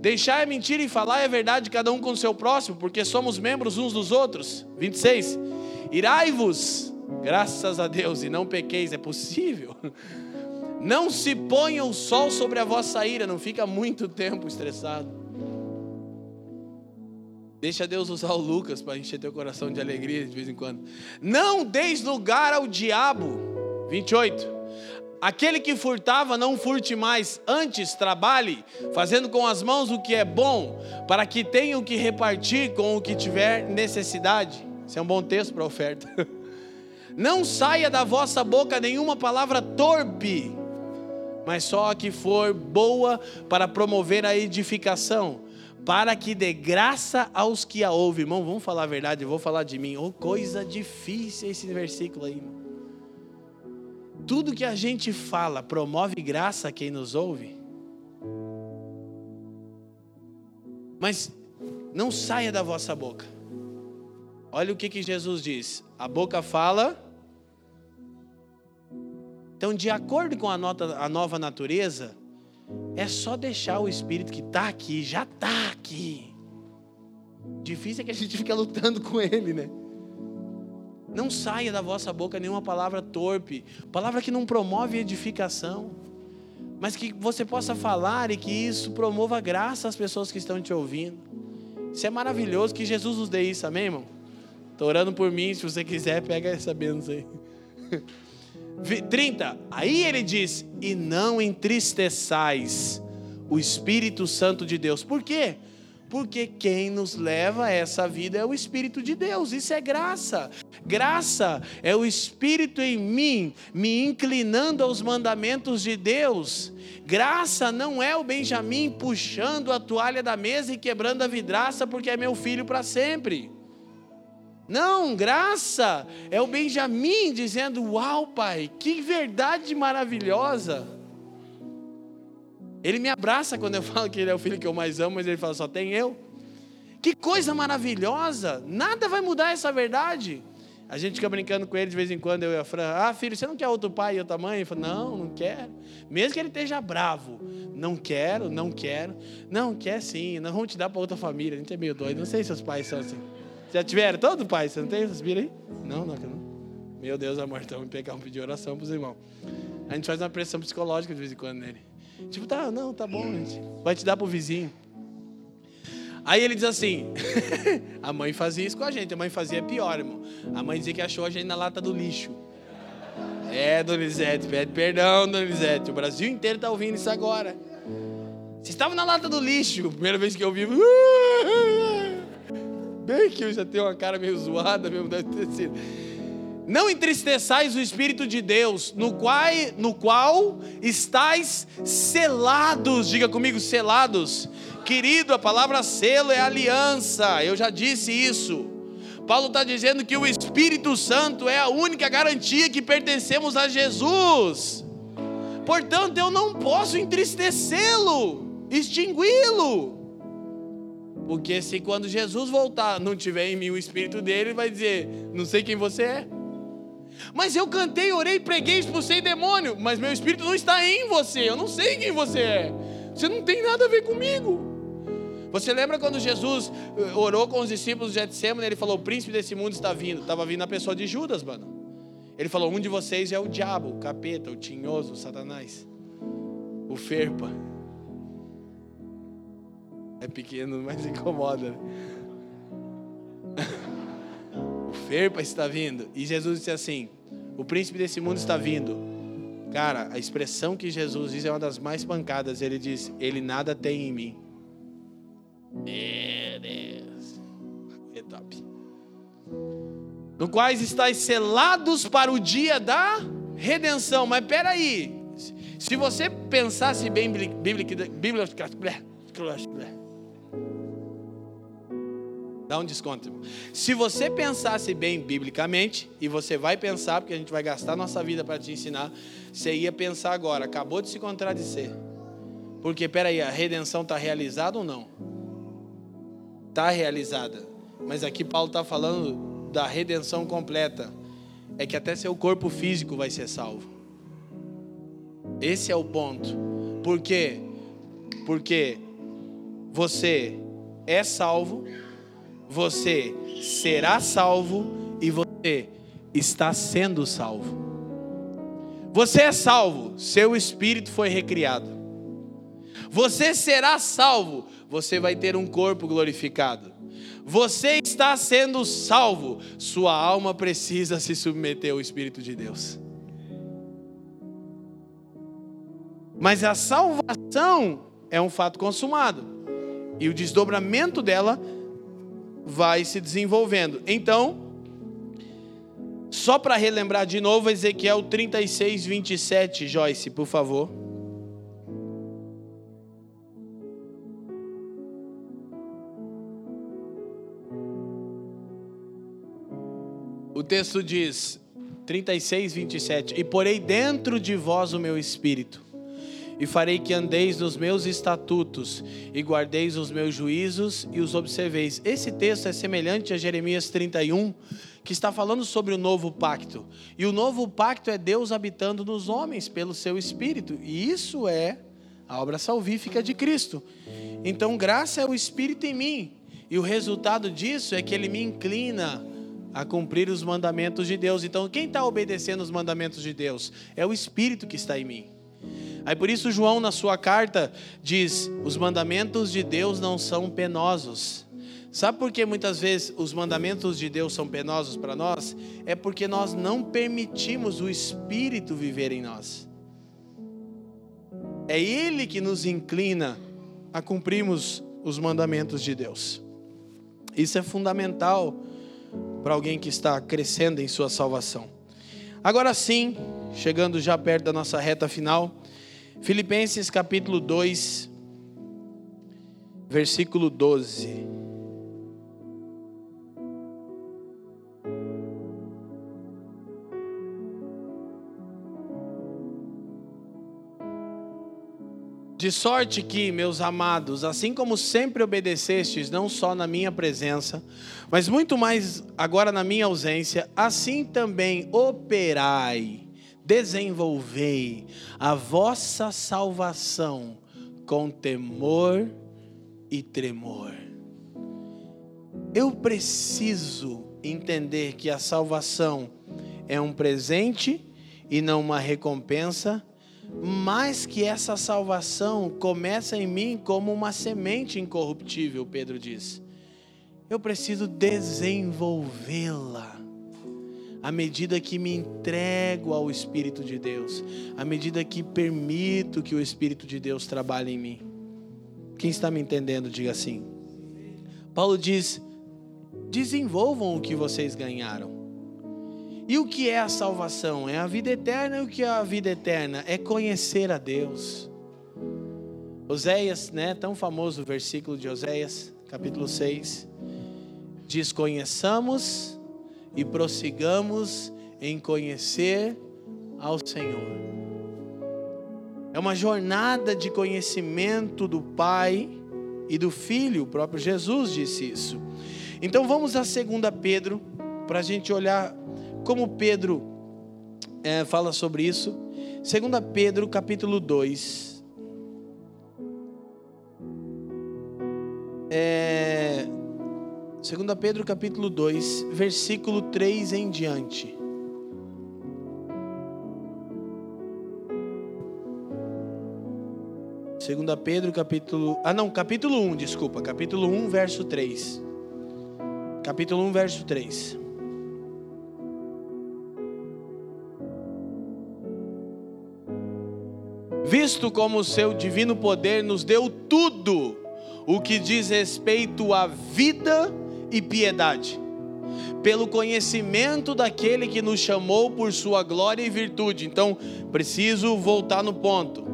Deixar é mentira e falar é verdade, cada um com o seu próximo, porque somos membros uns dos outros. 26. Irai-vos, graças a Deus, e não pequeis, é possível. Não se ponha o sol sobre a vossa ira, não fica muito tempo estressado. Deixa Deus usar o Lucas para encher teu coração de alegria de vez em quando. Não deis lugar ao diabo. 28. Aquele que furtava, não furte mais, antes trabalhe, fazendo com as mãos o que é bom, para que tenha o que repartir com o que tiver necessidade. Esse é um bom texto para oferta. Não saia da vossa boca nenhuma palavra torpe, mas só que for boa para promover a edificação, para que dê graça aos que a ouvem. Irmão, vamos falar a verdade, vou falar de mim. Oh, coisa difícil esse versículo aí. Tudo que a gente fala promove graça a quem nos ouve. Mas não saia da vossa boca. Olha o que, que Jesus diz: a boca fala então, de acordo com a, nota, a nova natureza, é só deixar o Espírito que está aqui, já está aqui. Difícil é que a gente fica lutando com ele, né? Não saia da vossa boca nenhuma palavra torpe, palavra que não promove edificação, mas que você possa falar e que isso promova graça às pessoas que estão te ouvindo. Isso é maravilhoso, que Jesus nos dê isso, amém, irmão? Estou orando por mim, se você quiser, pega essa benção aí. 30. Aí ele diz: E não entristeçais o Espírito Santo de Deus. Por quê? Porque quem nos leva a essa vida é o Espírito de Deus, isso é graça. Graça é o Espírito em mim, me inclinando aos mandamentos de Deus. Graça não é o Benjamim puxando a toalha da mesa e quebrando a vidraça porque é meu filho para sempre. Não, graça é o Benjamim dizendo: Uau, pai, que verdade maravilhosa. Ele me abraça quando eu falo que ele é o filho que eu mais amo, mas ele fala: Só tem eu. Que coisa maravilhosa, nada vai mudar essa verdade. A gente fica brincando com ele de vez em quando, eu e a Fran. Ah, filho, você não quer outro pai e outra mãe? Ele fala, não, não quero. Mesmo que ele esteja bravo. Não quero, não quero. Não, quer sim. Não vamos te dar para outra família. A gente é meio doido. Não sei se seus pais são assim. Já tiveram todo, pai? Você não tem? Respira aí? Não, não, não. Meu Deus, amor, então vamos pegar um pedir oração para os irmãos. A gente faz uma pressão psicológica de vez em quando nele. Tipo, tá, não, tá bom, gente. Vai te dar pro vizinho. Aí ele diz assim: a mãe fazia isso com a gente, a mãe fazia pior, irmão. A mãe dizia que achou a gente na lata do lixo. É, Donizete, pede perdão, Donizete. O Brasil inteiro tá ouvindo isso agora. Você estava na lata do lixo, primeira vez que eu vi. Bem que eu já tenho uma cara meio zoada mesmo, deve ter sido. Não entristeçais o Espírito de Deus, no qual, no qual estáis selados. Diga comigo, selados. Querido, a palavra selo é aliança. Eu já disse isso. Paulo está dizendo que o Espírito Santo é a única garantia que pertencemos a Jesus. Portanto, eu não posso entristecê-lo, extingui-lo. Porque se quando Jesus voltar não tiver em mim o Espírito dele, ele vai dizer: Não sei quem você é. Mas eu cantei, orei, preguei, expulsei demônio, mas meu Espírito não está em você. Eu não sei quem você é. Você não tem nada a ver comigo. Você lembra quando Jesus eh, orou com os discípulos de Getsemane, ele falou: "O príncipe desse mundo está vindo". Estava vindo a pessoa de Judas, mano. Ele falou: "Um de vocês é o diabo, o capeta, o tinhoso, o Satanás, o ferpa". É pequeno, mas incomoda. Né? o ferpa está vindo. E Jesus disse assim: "O príncipe desse mundo está vindo". Cara, a expressão que Jesus diz é uma das mais pancadas. Ele diz: "Ele nada tem em mim". Meu Deus. É top. No quais estáis selados para o dia da redenção. Mas peraí. Se você pensasse bem bíblia, Dá um desconto. Se você pensasse bem biblicamente, e você vai pensar, porque a gente vai gastar nossa vida para te ensinar, você ia pensar agora, acabou de se contradizer. Porque, peraí, a redenção está realizada ou não? Está realizada. Mas aqui Paulo está falando da redenção completa. É que até seu corpo físico vai ser salvo. Esse é o ponto. Por quê? Porque você é salvo você será salvo e você está sendo salvo. Você é salvo, seu espírito foi recriado. Você será salvo, você vai ter um corpo glorificado. Você está sendo salvo, sua alma precisa se submeter ao Espírito de Deus. Mas a salvação é um fato consumado, e o desdobramento dela vai se desenvolvendo. Então, só para relembrar de novo, Ezequiel 36, 27, Joyce, por favor. O texto diz, 36, 27, E porei dentro de vós o meu espírito e farei que andeis nos meus estatutos e guardeis os meus juízos e os observeis. Esse texto é semelhante a Jeremias 31, que está falando sobre o novo pacto. E o novo pacto é Deus habitando nos homens pelo seu espírito, e isso é a obra salvífica de Cristo. Então, graça é o espírito em mim, e o resultado disso é que ele me inclina a cumprir os mandamentos de Deus. Então, quem está obedecendo os mandamentos de Deus? É o Espírito que está em mim. Aí por isso João na sua carta diz: "Os mandamentos de Deus não são penosos". Sabe por que muitas vezes os mandamentos de Deus são penosos para nós? É porque nós não permitimos o espírito viver em nós. É ele que nos inclina a cumprirmos os mandamentos de Deus. Isso é fundamental para alguém que está crescendo em sua salvação. Agora sim, chegando já perto da nossa reta final, Filipenses capítulo 2, versículo 12. De sorte que, meus amados, assim como sempre obedecestes, não só na minha presença, mas muito mais agora na minha ausência, assim também operai desenvolvei a vossa salvação com temor e tremor. Eu preciso entender que a salvação é um presente e não uma recompensa, mas que essa salvação começa em mim como uma semente incorruptível, Pedro diz. Eu preciso desenvolvê-la à medida que me entrego ao Espírito de Deus, à medida que permito que o Espírito de Deus trabalhe em mim. Quem está me entendendo, diga assim. Paulo diz: desenvolvam o que vocês ganharam. E o que é a salvação? É a vida eterna. E o que é a vida eterna? É conhecer a Deus. Oséias, né, tão famoso o versículo de Oséias, capítulo 6, diz: Conheçamos e prossigamos em conhecer ao Senhor. É uma jornada de conhecimento do Pai e do Filho, o próprio Jesus disse isso. Então vamos a 2 Pedro, para a gente olhar como Pedro é, fala sobre isso. 2 Pedro, capítulo 2. 2 Pedro capítulo 2, versículo 3 em diante. Segunda Pedro capítulo, ah não, capítulo 1, desculpa, capítulo 1, verso 3. Capítulo 1, verso 3. Visto como o seu divino poder nos deu tudo o que diz respeito à vida e piedade, pelo conhecimento daquele que nos chamou por sua glória e virtude. Então, preciso voltar no ponto.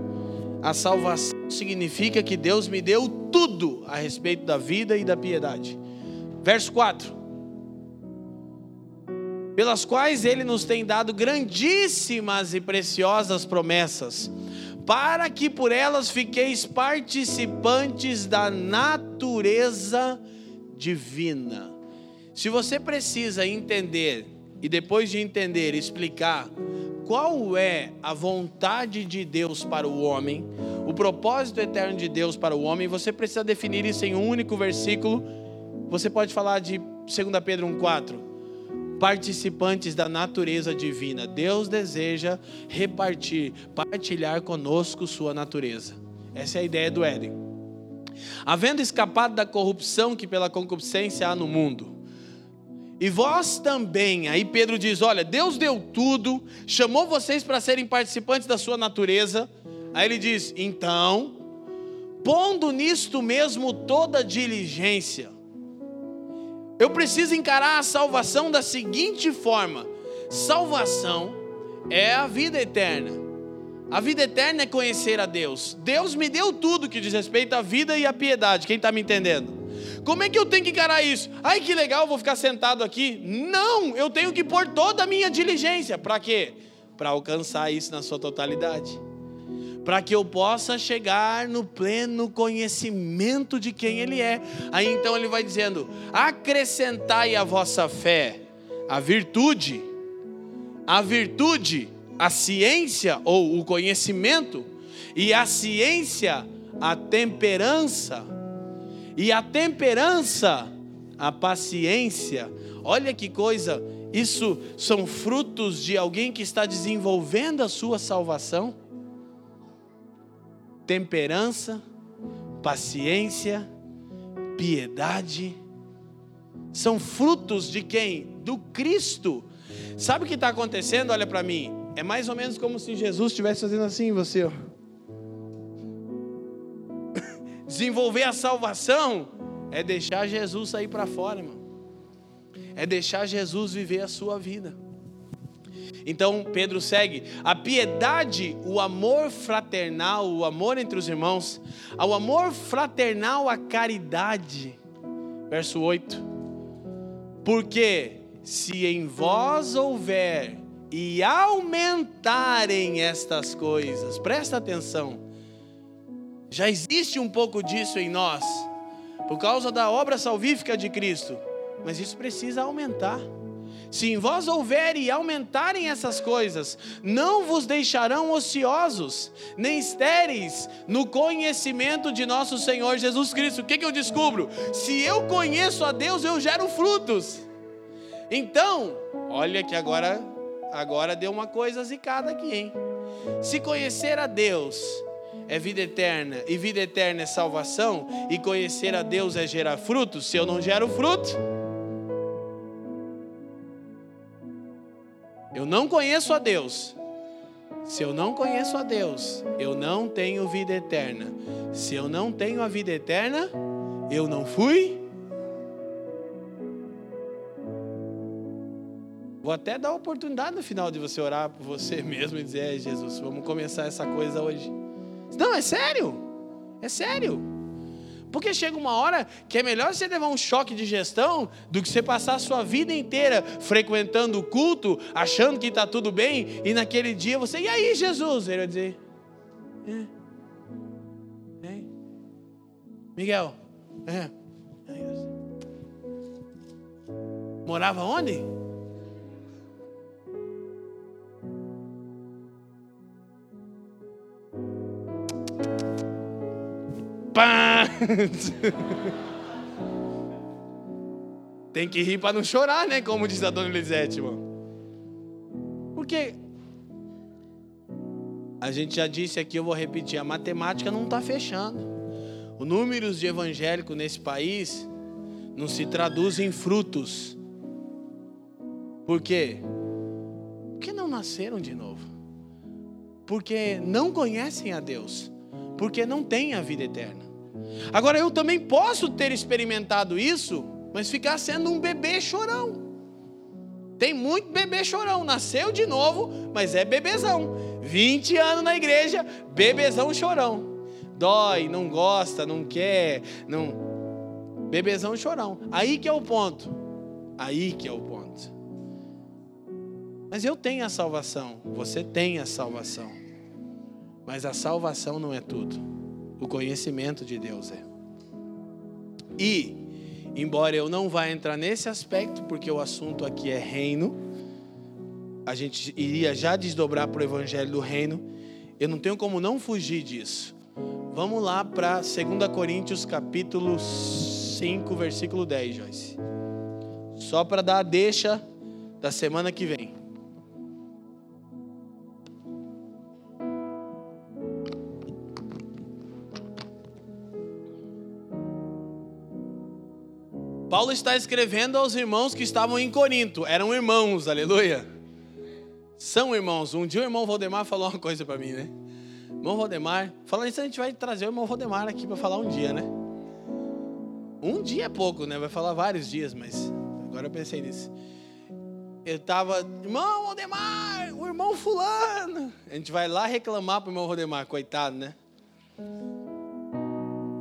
A salvação significa que Deus me deu tudo a respeito da vida e da piedade. Verso 4: Pelas quais Ele nos tem dado grandíssimas e preciosas promessas, para que por elas fiqueis participantes da natureza divina. Se você precisa entender, e depois de entender, explicar qual é a vontade de Deus para o homem, o propósito eterno de Deus para o homem, você precisa definir isso em um único versículo. Você pode falar de 2 Pedro 1,4. Participantes da natureza divina. Deus deseja repartir, partilhar conosco sua natureza. Essa é a ideia do Éden. Havendo escapado da corrupção que pela concupiscência há no mundo e vós também, aí Pedro diz: Olha, Deus deu tudo, chamou vocês para serem participantes da sua natureza. Aí ele diz: Então, pondo nisto mesmo toda diligência, eu preciso encarar a salvação da seguinte forma: salvação é a vida eterna. A vida eterna é conhecer a Deus. Deus me deu tudo que diz respeito à vida e à piedade. Quem está me entendendo? Como é que eu tenho que encarar isso? Ai, que legal, vou ficar sentado aqui. Não, eu tenho que pôr toda a minha diligência. Para quê? Para alcançar isso na sua totalidade. Para que eu possa chegar no pleno conhecimento de quem Ele é. Aí então ele vai dizendo: acrescentai a vossa fé a virtude, a virtude, a ciência ou o conhecimento, e a ciência, a temperança e a temperança, a paciência. Olha que coisa, isso são frutos de alguém que está desenvolvendo a sua salvação. Temperança, paciência, piedade, são frutos de quem? Do Cristo. Sabe o que está acontecendo? Olha para mim. É mais ou menos como se Jesus estivesse fazendo assim em você. Ó. Desenvolver a salvação é deixar Jesus sair para fora, irmão. É deixar Jesus viver a sua vida. Então Pedro segue: a piedade, o amor fraternal, o amor entre os irmãos, ao amor fraternal, a caridade. Verso 8: Porque se em vós houver e aumentarem estas coisas, presta atenção, já existe um pouco disso em nós, por causa da obra salvífica de Cristo, mas isso precisa aumentar. Se em vós houver e aumentarem essas coisas, não vos deixarão ociosos, nem estéreis no conhecimento de nosso Senhor Jesus Cristo. O que, que eu descubro? Se eu conheço a Deus, eu gero frutos. Então, olha que agora, agora deu uma coisa zicada aqui, hein? Se conhecer a Deus é vida eterna, e vida eterna é salvação, e conhecer a Deus é gerar frutos, se eu não gero fruto, eu não conheço a Deus. Se eu não conheço a Deus, eu não tenho vida eterna. Se eu não tenho a vida eterna, eu não fui. Vou até dar a oportunidade no final de você orar por você mesmo e dizer: é, Jesus, vamos começar essa coisa hoje. Não, é sério. É sério. Porque chega uma hora que é melhor você levar um choque de gestão do que você passar a sua vida inteira frequentando o culto, achando que está tudo bem, e naquele dia você, e aí Jesus? Ele vai dizer, é. é. Miguel, é. Morava onde? Pá! Tem que rir para não chorar, né? Como diz a dona Elisete, irmão. Porque a gente já disse aqui, eu vou repetir, a matemática não está fechando. Os números de evangélico nesse país não se traduz em frutos. Por quê? Porque não nasceram de novo. Porque não conhecem a Deus. Porque não têm a vida eterna. Agora eu também posso ter experimentado isso, mas ficar sendo um bebê chorão. Tem muito bebê chorão, nasceu de novo, mas é bebezão. 20 anos na igreja, bebezão chorão. Dói, não gosta, não quer, não. Bebezão chorão. Aí que é o ponto. Aí que é o ponto. Mas eu tenho a salvação, você tem a salvação. Mas a salvação não é tudo. O conhecimento de Deus é. E, embora eu não vá entrar nesse aspecto, porque o assunto aqui é reino, a gente iria já desdobrar para o evangelho do reino, eu não tenho como não fugir disso. Vamos lá para 2 Coríntios capítulo 5, versículo 10, Joyce. Só para dar a deixa da semana que vem. Paulo está escrevendo aos irmãos que estavam em Corinto, eram irmãos, aleluia. São irmãos. Um dia o irmão Valdemar falou uma coisa para mim, né? Irmão Valdemar, falando isso, a gente vai trazer o irmão Valdemar aqui para falar um dia, né? Um dia é pouco, né? Vai falar vários dias, mas agora eu pensei nisso. Eu tava, irmão Valdemar, o irmão Fulano. A gente vai lá reclamar pro irmão Valdemar, coitado, né?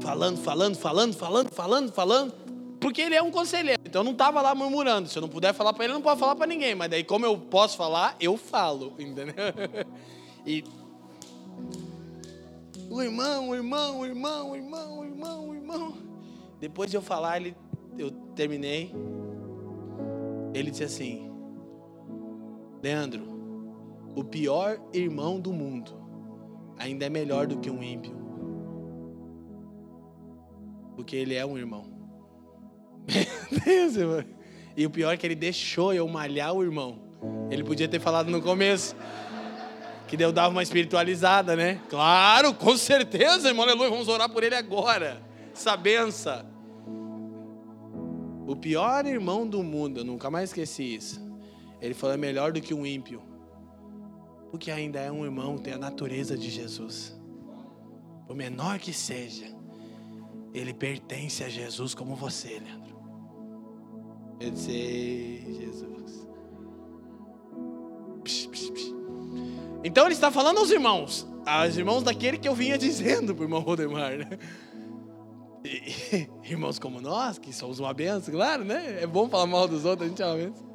Falando, falando, falando, falando, falando, falando. Porque ele é um conselheiro, então eu não estava lá murmurando. Se eu não puder falar para ele, não pode falar para ninguém. Mas daí, como eu posso falar, eu falo, entendeu? E o irmão, o irmão, o irmão, o irmão, o irmão, o irmão. Depois de eu falar, ele, eu terminei. Ele disse assim: Leandro, o pior irmão do mundo ainda é melhor do que um ímpio, porque ele é um irmão. E o pior é que ele deixou eu malhar o irmão. Ele podia ter falado no começo. Que Deus dava uma espiritualizada, né? Claro, com certeza, irmão, aleluia. Vamos orar por ele agora. Essa benção. O pior irmão do mundo, eu nunca mais esqueci isso. Ele falou: é melhor do que um ímpio. Porque ainda é um irmão, tem a natureza de Jesus. Por menor que seja, ele pertence a Jesus como você, Leandro. Eu disse, Jesus. Psh, psh, psh. Então ele está falando aos irmãos, aos irmãos daquele que eu vinha dizendo para o irmão Rodemar, né? E, irmãos como nós, que somos uma benção, claro, né? É bom falar mal dos outros, a gente é uma benção.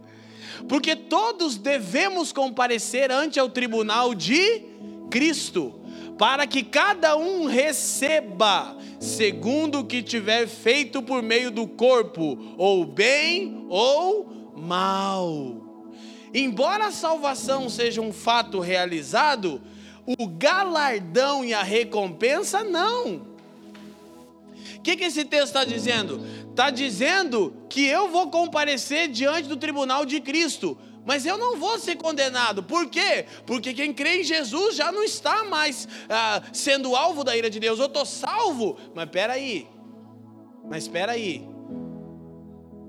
Porque todos devemos comparecer ante o tribunal de Cristo para que cada um receba segundo o que tiver feito por meio do corpo, ou bem ou mal. Embora a salvação seja um fato realizado, o galardão e a recompensa não. O que, que esse texto está dizendo? Está dizendo que eu vou comparecer diante do tribunal de Cristo mas eu não vou ser condenado. Por quê? Porque quem crê em Jesus já não está mais ah, sendo alvo da ira de Deus. Eu estou salvo. Mas espera aí. Mas espera aí.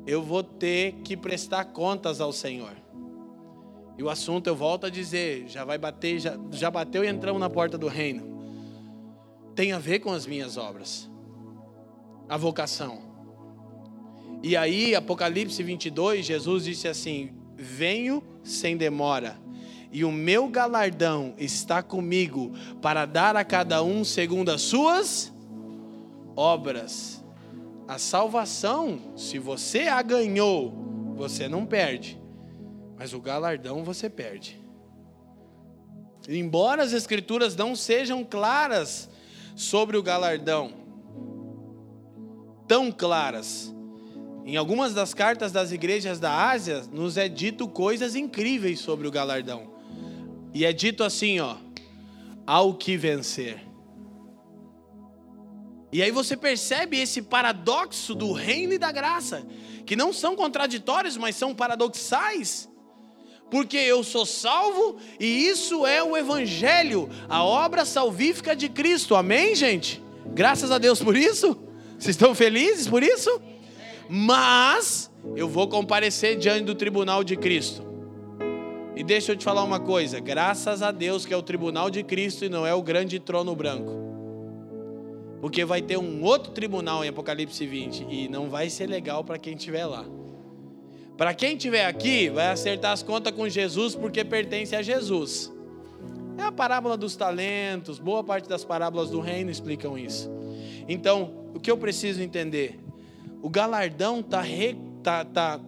Eu vou ter que prestar contas ao Senhor. E o assunto, eu volto a dizer, já vai bater, já, já bateu e entramos na porta do reino. Tem a ver com as minhas obras. A vocação. E aí, Apocalipse 22, Jesus disse assim: Venho sem demora, e o meu galardão está comigo para dar a cada um segundo as suas obras. A salvação, se você a ganhou, você não perde, mas o galardão você perde. Embora as Escrituras não sejam claras sobre o galardão, tão claras, em algumas das cartas das igrejas da Ásia, nos é dito coisas incríveis sobre o galardão. E é dito assim, ó: ao que vencer. E aí você percebe esse paradoxo do reino e da graça, que não são contraditórios, mas são paradoxais. Porque eu sou salvo e isso é o evangelho, a obra salvífica de Cristo. Amém, gente? Graças a Deus por isso. Vocês estão felizes por isso? Mas eu vou comparecer diante do tribunal de Cristo. E deixa eu te falar uma coisa: graças a Deus que é o tribunal de Cristo e não é o grande trono branco. Porque vai ter um outro tribunal em Apocalipse 20 e não vai ser legal para quem estiver lá. Para quem estiver aqui, vai acertar as contas com Jesus porque pertence a Jesus. É a parábola dos talentos, boa parte das parábolas do reino explicam isso. Então, o que eu preciso entender? O galardão está re, tá, tá,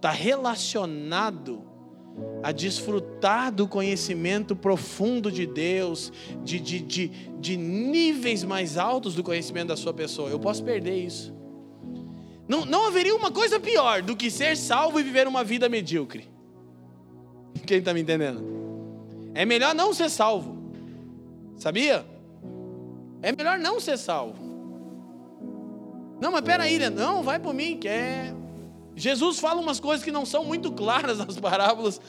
tá relacionado a desfrutar do conhecimento profundo de Deus, de, de, de, de níveis mais altos do conhecimento da sua pessoa. Eu posso perder isso. Não, não haveria uma coisa pior do que ser salvo e viver uma vida medíocre. Quem está me entendendo? É melhor não ser salvo. Sabia? É melhor não ser salvo. Não, mas peraí, né? não, vai por mim, que é. Jesus fala umas coisas que não são muito claras nas parábolas,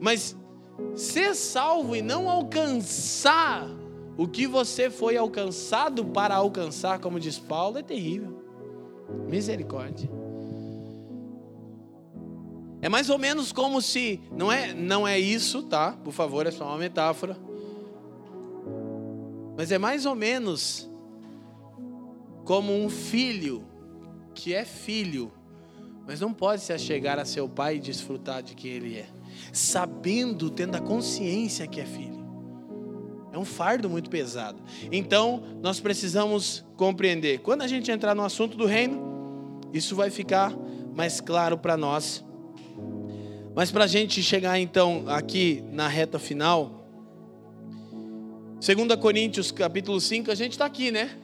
mas ser salvo e não alcançar o que você foi alcançado para alcançar, como diz Paulo, é terrível. Misericórdia. É mais ou menos como se, não é, não é isso, tá? Por favor, é só uma metáfora. Mas é mais ou menos como um filho que é filho, mas não pode se achegar a seu pai e desfrutar de quem ele é, sabendo, tendo a consciência que é filho. É um fardo muito pesado. Então, nós precisamos compreender. Quando a gente entrar no assunto do reino, isso vai ficar mais claro para nós. Mas para a gente chegar então aqui na reta final, 2 Coríntios capítulo 5, a gente está aqui, né?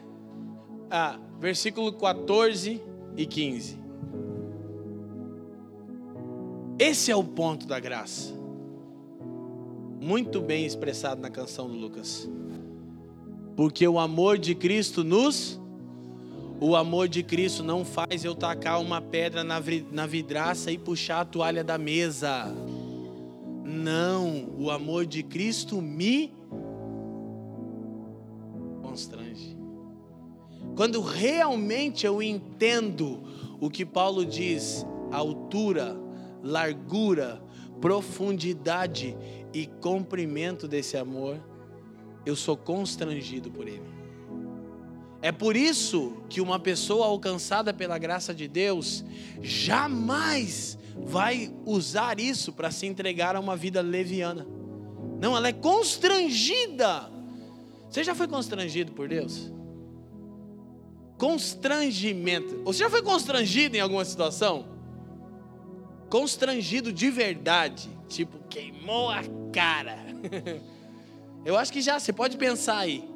Ah, versículo 14 e 15. Esse é o ponto da graça. Muito bem expressado na canção do Lucas. Porque o amor de Cristo nos. O amor de Cristo não faz eu tacar uma pedra na vidraça e puxar a toalha da mesa. Não, o amor de Cristo me Quando realmente eu entendo o que Paulo diz, altura, largura, profundidade e comprimento desse amor, eu sou constrangido por ele. É por isso que uma pessoa alcançada pela graça de Deus jamais vai usar isso para se entregar a uma vida leviana. Não, ela é constrangida. Você já foi constrangido por Deus? Constrangimento. Você já foi constrangido em alguma situação? Constrangido de verdade, tipo, queimou a cara. Eu acho que já, você pode pensar aí.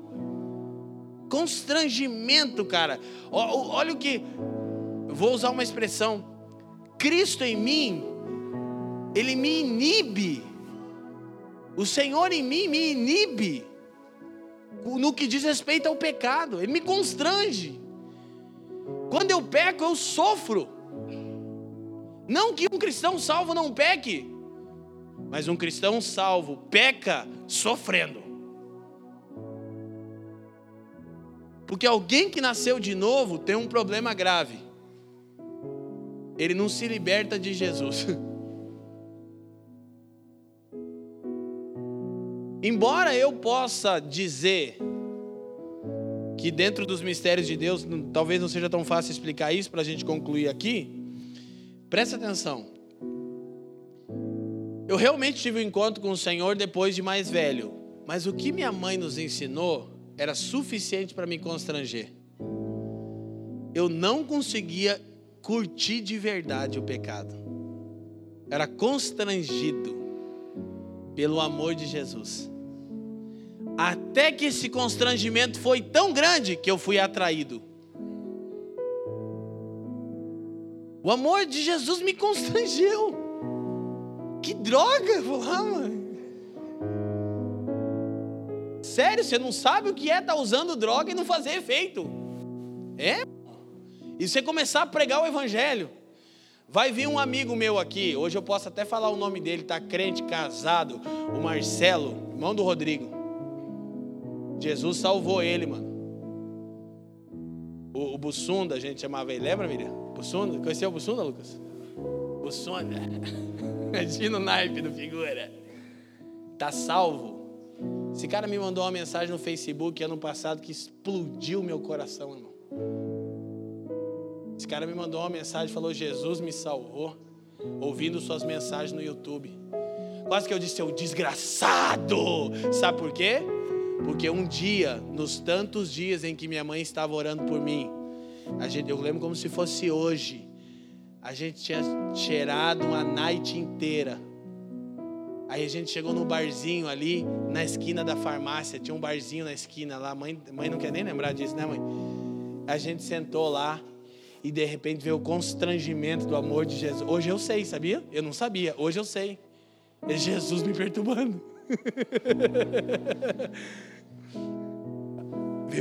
Constrangimento, cara. Olha o que. Vou usar uma expressão. Cristo em mim, Ele me inibe. O Senhor em mim me inibe. No que diz respeito ao pecado. Ele me constrange. Quando eu peco, eu sofro. Não que um cristão salvo não peque, mas um cristão salvo peca sofrendo. Porque alguém que nasceu de novo tem um problema grave. Ele não se liberta de Jesus. Embora eu possa dizer que dentro dos mistérios de Deus, talvez não seja tão fácil explicar isso para a gente concluir aqui, presta atenção. Eu realmente tive um encontro com o Senhor depois de mais velho, mas o que minha mãe nos ensinou era suficiente para me constranger. Eu não conseguia curtir de verdade o pecado. Era constrangido pelo amor de Jesus. Até que esse constrangimento foi tão grande que eu fui atraído. O amor de Jesus me constrangeu. Que droga! Vou lá, mano. Sério, você não sabe o que é estar tá usando droga e não fazer efeito. É? E você começar a pregar o evangelho. Vai vir um amigo meu aqui, hoje eu posso até falar o nome dele, tá crente, casado, o Marcelo, irmão do Rodrigo. Jesus salvou ele, mano. O, o Bussunda, a gente chamava ele, lembra, Miriam? Bussunda? Conheceu o Bussunda, Lucas? Bussunda. Imagina o naipe do figura. Tá salvo. Esse cara me mandou uma mensagem no Facebook ano passado que explodiu meu coração, irmão. Esse cara me mandou uma mensagem, falou: Jesus me salvou, ouvindo suas mensagens no YouTube. Quase que eu disse, seu desgraçado! Sabe por quê? Porque um dia, nos tantos dias em que minha mãe estava orando por mim, a gente, eu lembro como se fosse hoje, a gente tinha cheirado uma night inteira. Aí a gente chegou no barzinho ali, na esquina da farmácia, tinha um barzinho na esquina lá, mãe, mãe não quer nem lembrar disso, né mãe? A gente sentou lá, e de repente veio o constrangimento do amor de Jesus. Hoje eu sei, sabia? Eu não sabia, hoje eu sei. É Jesus me perturbando.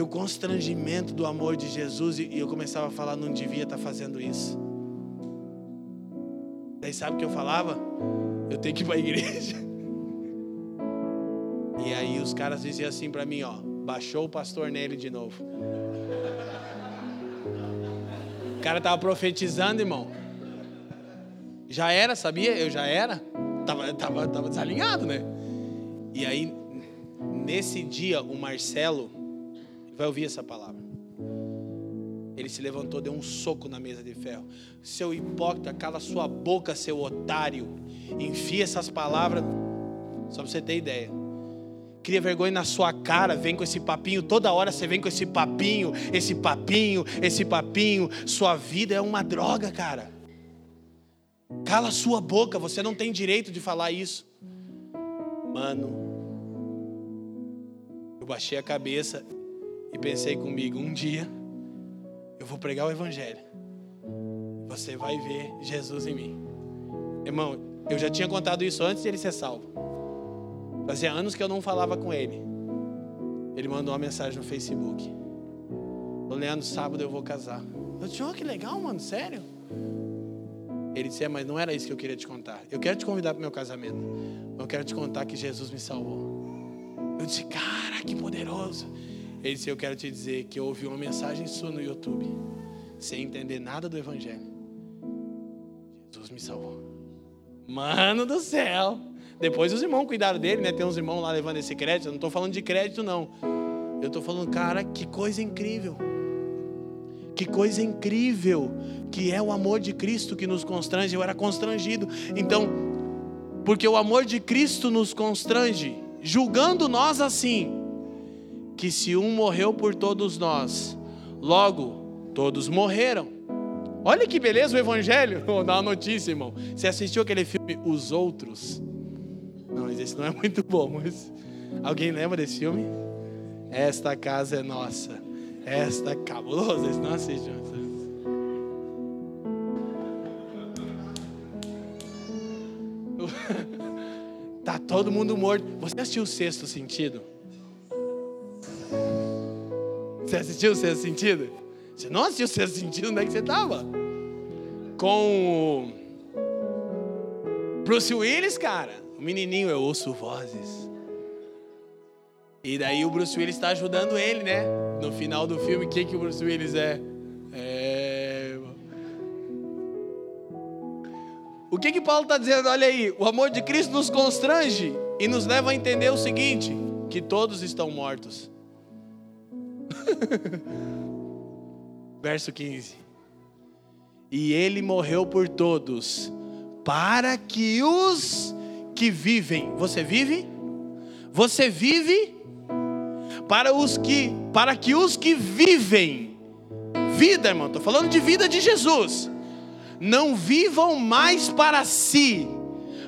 o constrangimento do amor de Jesus e eu começava a falar, não devia estar fazendo isso. Daí sabe o que eu falava? Eu tenho que ir para a igreja. E aí os caras diziam assim para mim, ó, baixou o pastor nele de novo. O cara estava profetizando, irmão. Já era, sabia? Eu já era. Tava, tava, tava desalinhado, né? E aí, nesse dia, o Marcelo vai ouvir essa palavra. Ele se levantou, deu um soco na mesa de ferro. Seu hipócrita, cala sua boca, seu otário. Enfia essas palavras. Só para você ter ideia cria vergonha na sua cara, vem com esse papinho, toda hora você vem com esse papinho, esse papinho, esse papinho. Sua vida é uma droga, cara. Cala sua boca, você não tem direito de falar isso. Mano, eu baixei a cabeça e pensei comigo: um dia eu vou pregar o Evangelho. Você vai ver Jesus em mim. Irmão, eu já tinha contado isso antes de ele ser salvo. Fazia anos que eu não falava com ele. Ele mandou uma mensagem no Facebook. Ô Leandro, sábado eu vou casar. Eu disse, oh, que legal, mano, sério? Ele disse, é, mas não era isso que eu queria te contar. Eu quero te convidar para o meu casamento. Mas eu quero te contar que Jesus me salvou. Eu disse, cara, que poderoso. Ele disse, eu quero te dizer que eu ouvi uma mensagem sua no YouTube, sem entender nada do Evangelho. Jesus me salvou. Mano do céu. Depois os irmãos cuidaram dele, né? Tem uns irmãos lá levando esse crédito. Eu não estou falando de crédito, não. Eu estou falando, cara, que coisa incrível. Que coisa incrível que é o amor de Cristo que nos constrange. Eu era constrangido. Então, porque o amor de Cristo nos constrange, julgando nós assim, que se um morreu por todos nós, logo todos morreram. Olha que beleza o Evangelho. Vou dar uma notícia, irmão. Você assistiu aquele filme Os Outros? Não, mas esse não é muito bom. Mas... Alguém lembra desse filme? Esta casa é nossa. Esta cabulosa. Esse não assiste. tá todo mundo morto. Você assistiu o Sexto Sentido? Você assistiu o Sexto Sentido? Você não assistiu o Sexto Sentido? Onde é que você estava? Com o Bruce Willis, cara. O menininho, eu ouço vozes. E daí o Bruce Willis está ajudando ele, né? No final do filme, o que, que o Bruce Willis é? É. O que que Paulo está dizendo? Olha aí, o amor de Cristo nos constrange e nos leva a entender o seguinte: que todos estão mortos. Verso 15. E ele morreu por todos, para que os que vivem. Você vive? Você vive para os que para que os que vivem vida, irmão, estou falando de vida de Jesus. Não vivam mais para si,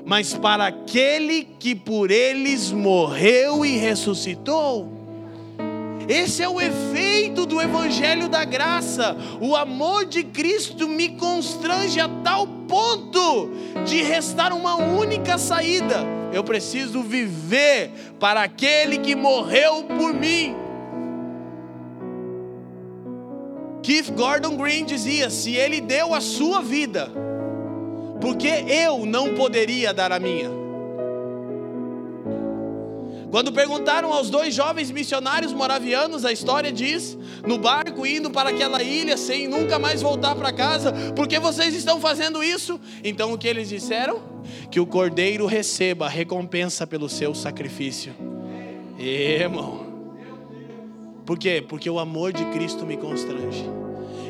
mas para aquele que por eles morreu e ressuscitou. Esse é o efeito do Evangelho da Graça. O amor de Cristo me constrange a tal ponto de restar uma única saída. Eu preciso viver para aquele que morreu por mim. Keith Gordon Green dizia: se ele deu a sua vida, por que eu não poderia dar a minha? Quando perguntaram aos dois jovens missionários moravianos, a história diz, no barco indo para aquela ilha sem nunca mais voltar para casa, por que vocês estão fazendo isso? Então o que eles disseram? Que o cordeiro receba a recompensa pelo seu sacrifício. E, irmão. Por quê? Porque o amor de Cristo me constrange.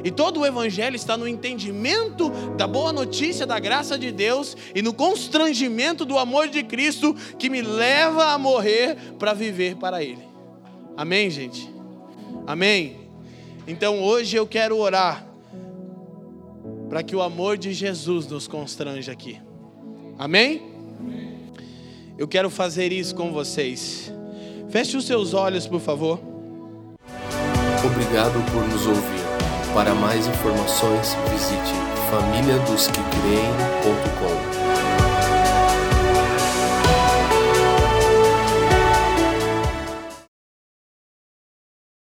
E todo o Evangelho está no entendimento da boa notícia da graça de Deus e no constrangimento do amor de Cristo que me leva a morrer para viver para Ele. Amém, gente? Amém? Então hoje eu quero orar para que o amor de Jesus nos constranja aqui. Amém? Eu quero fazer isso com vocês. Feche os seus olhos, por favor. Obrigado por nos ouvir. Para mais informações, visite famíliadosquecreem.com.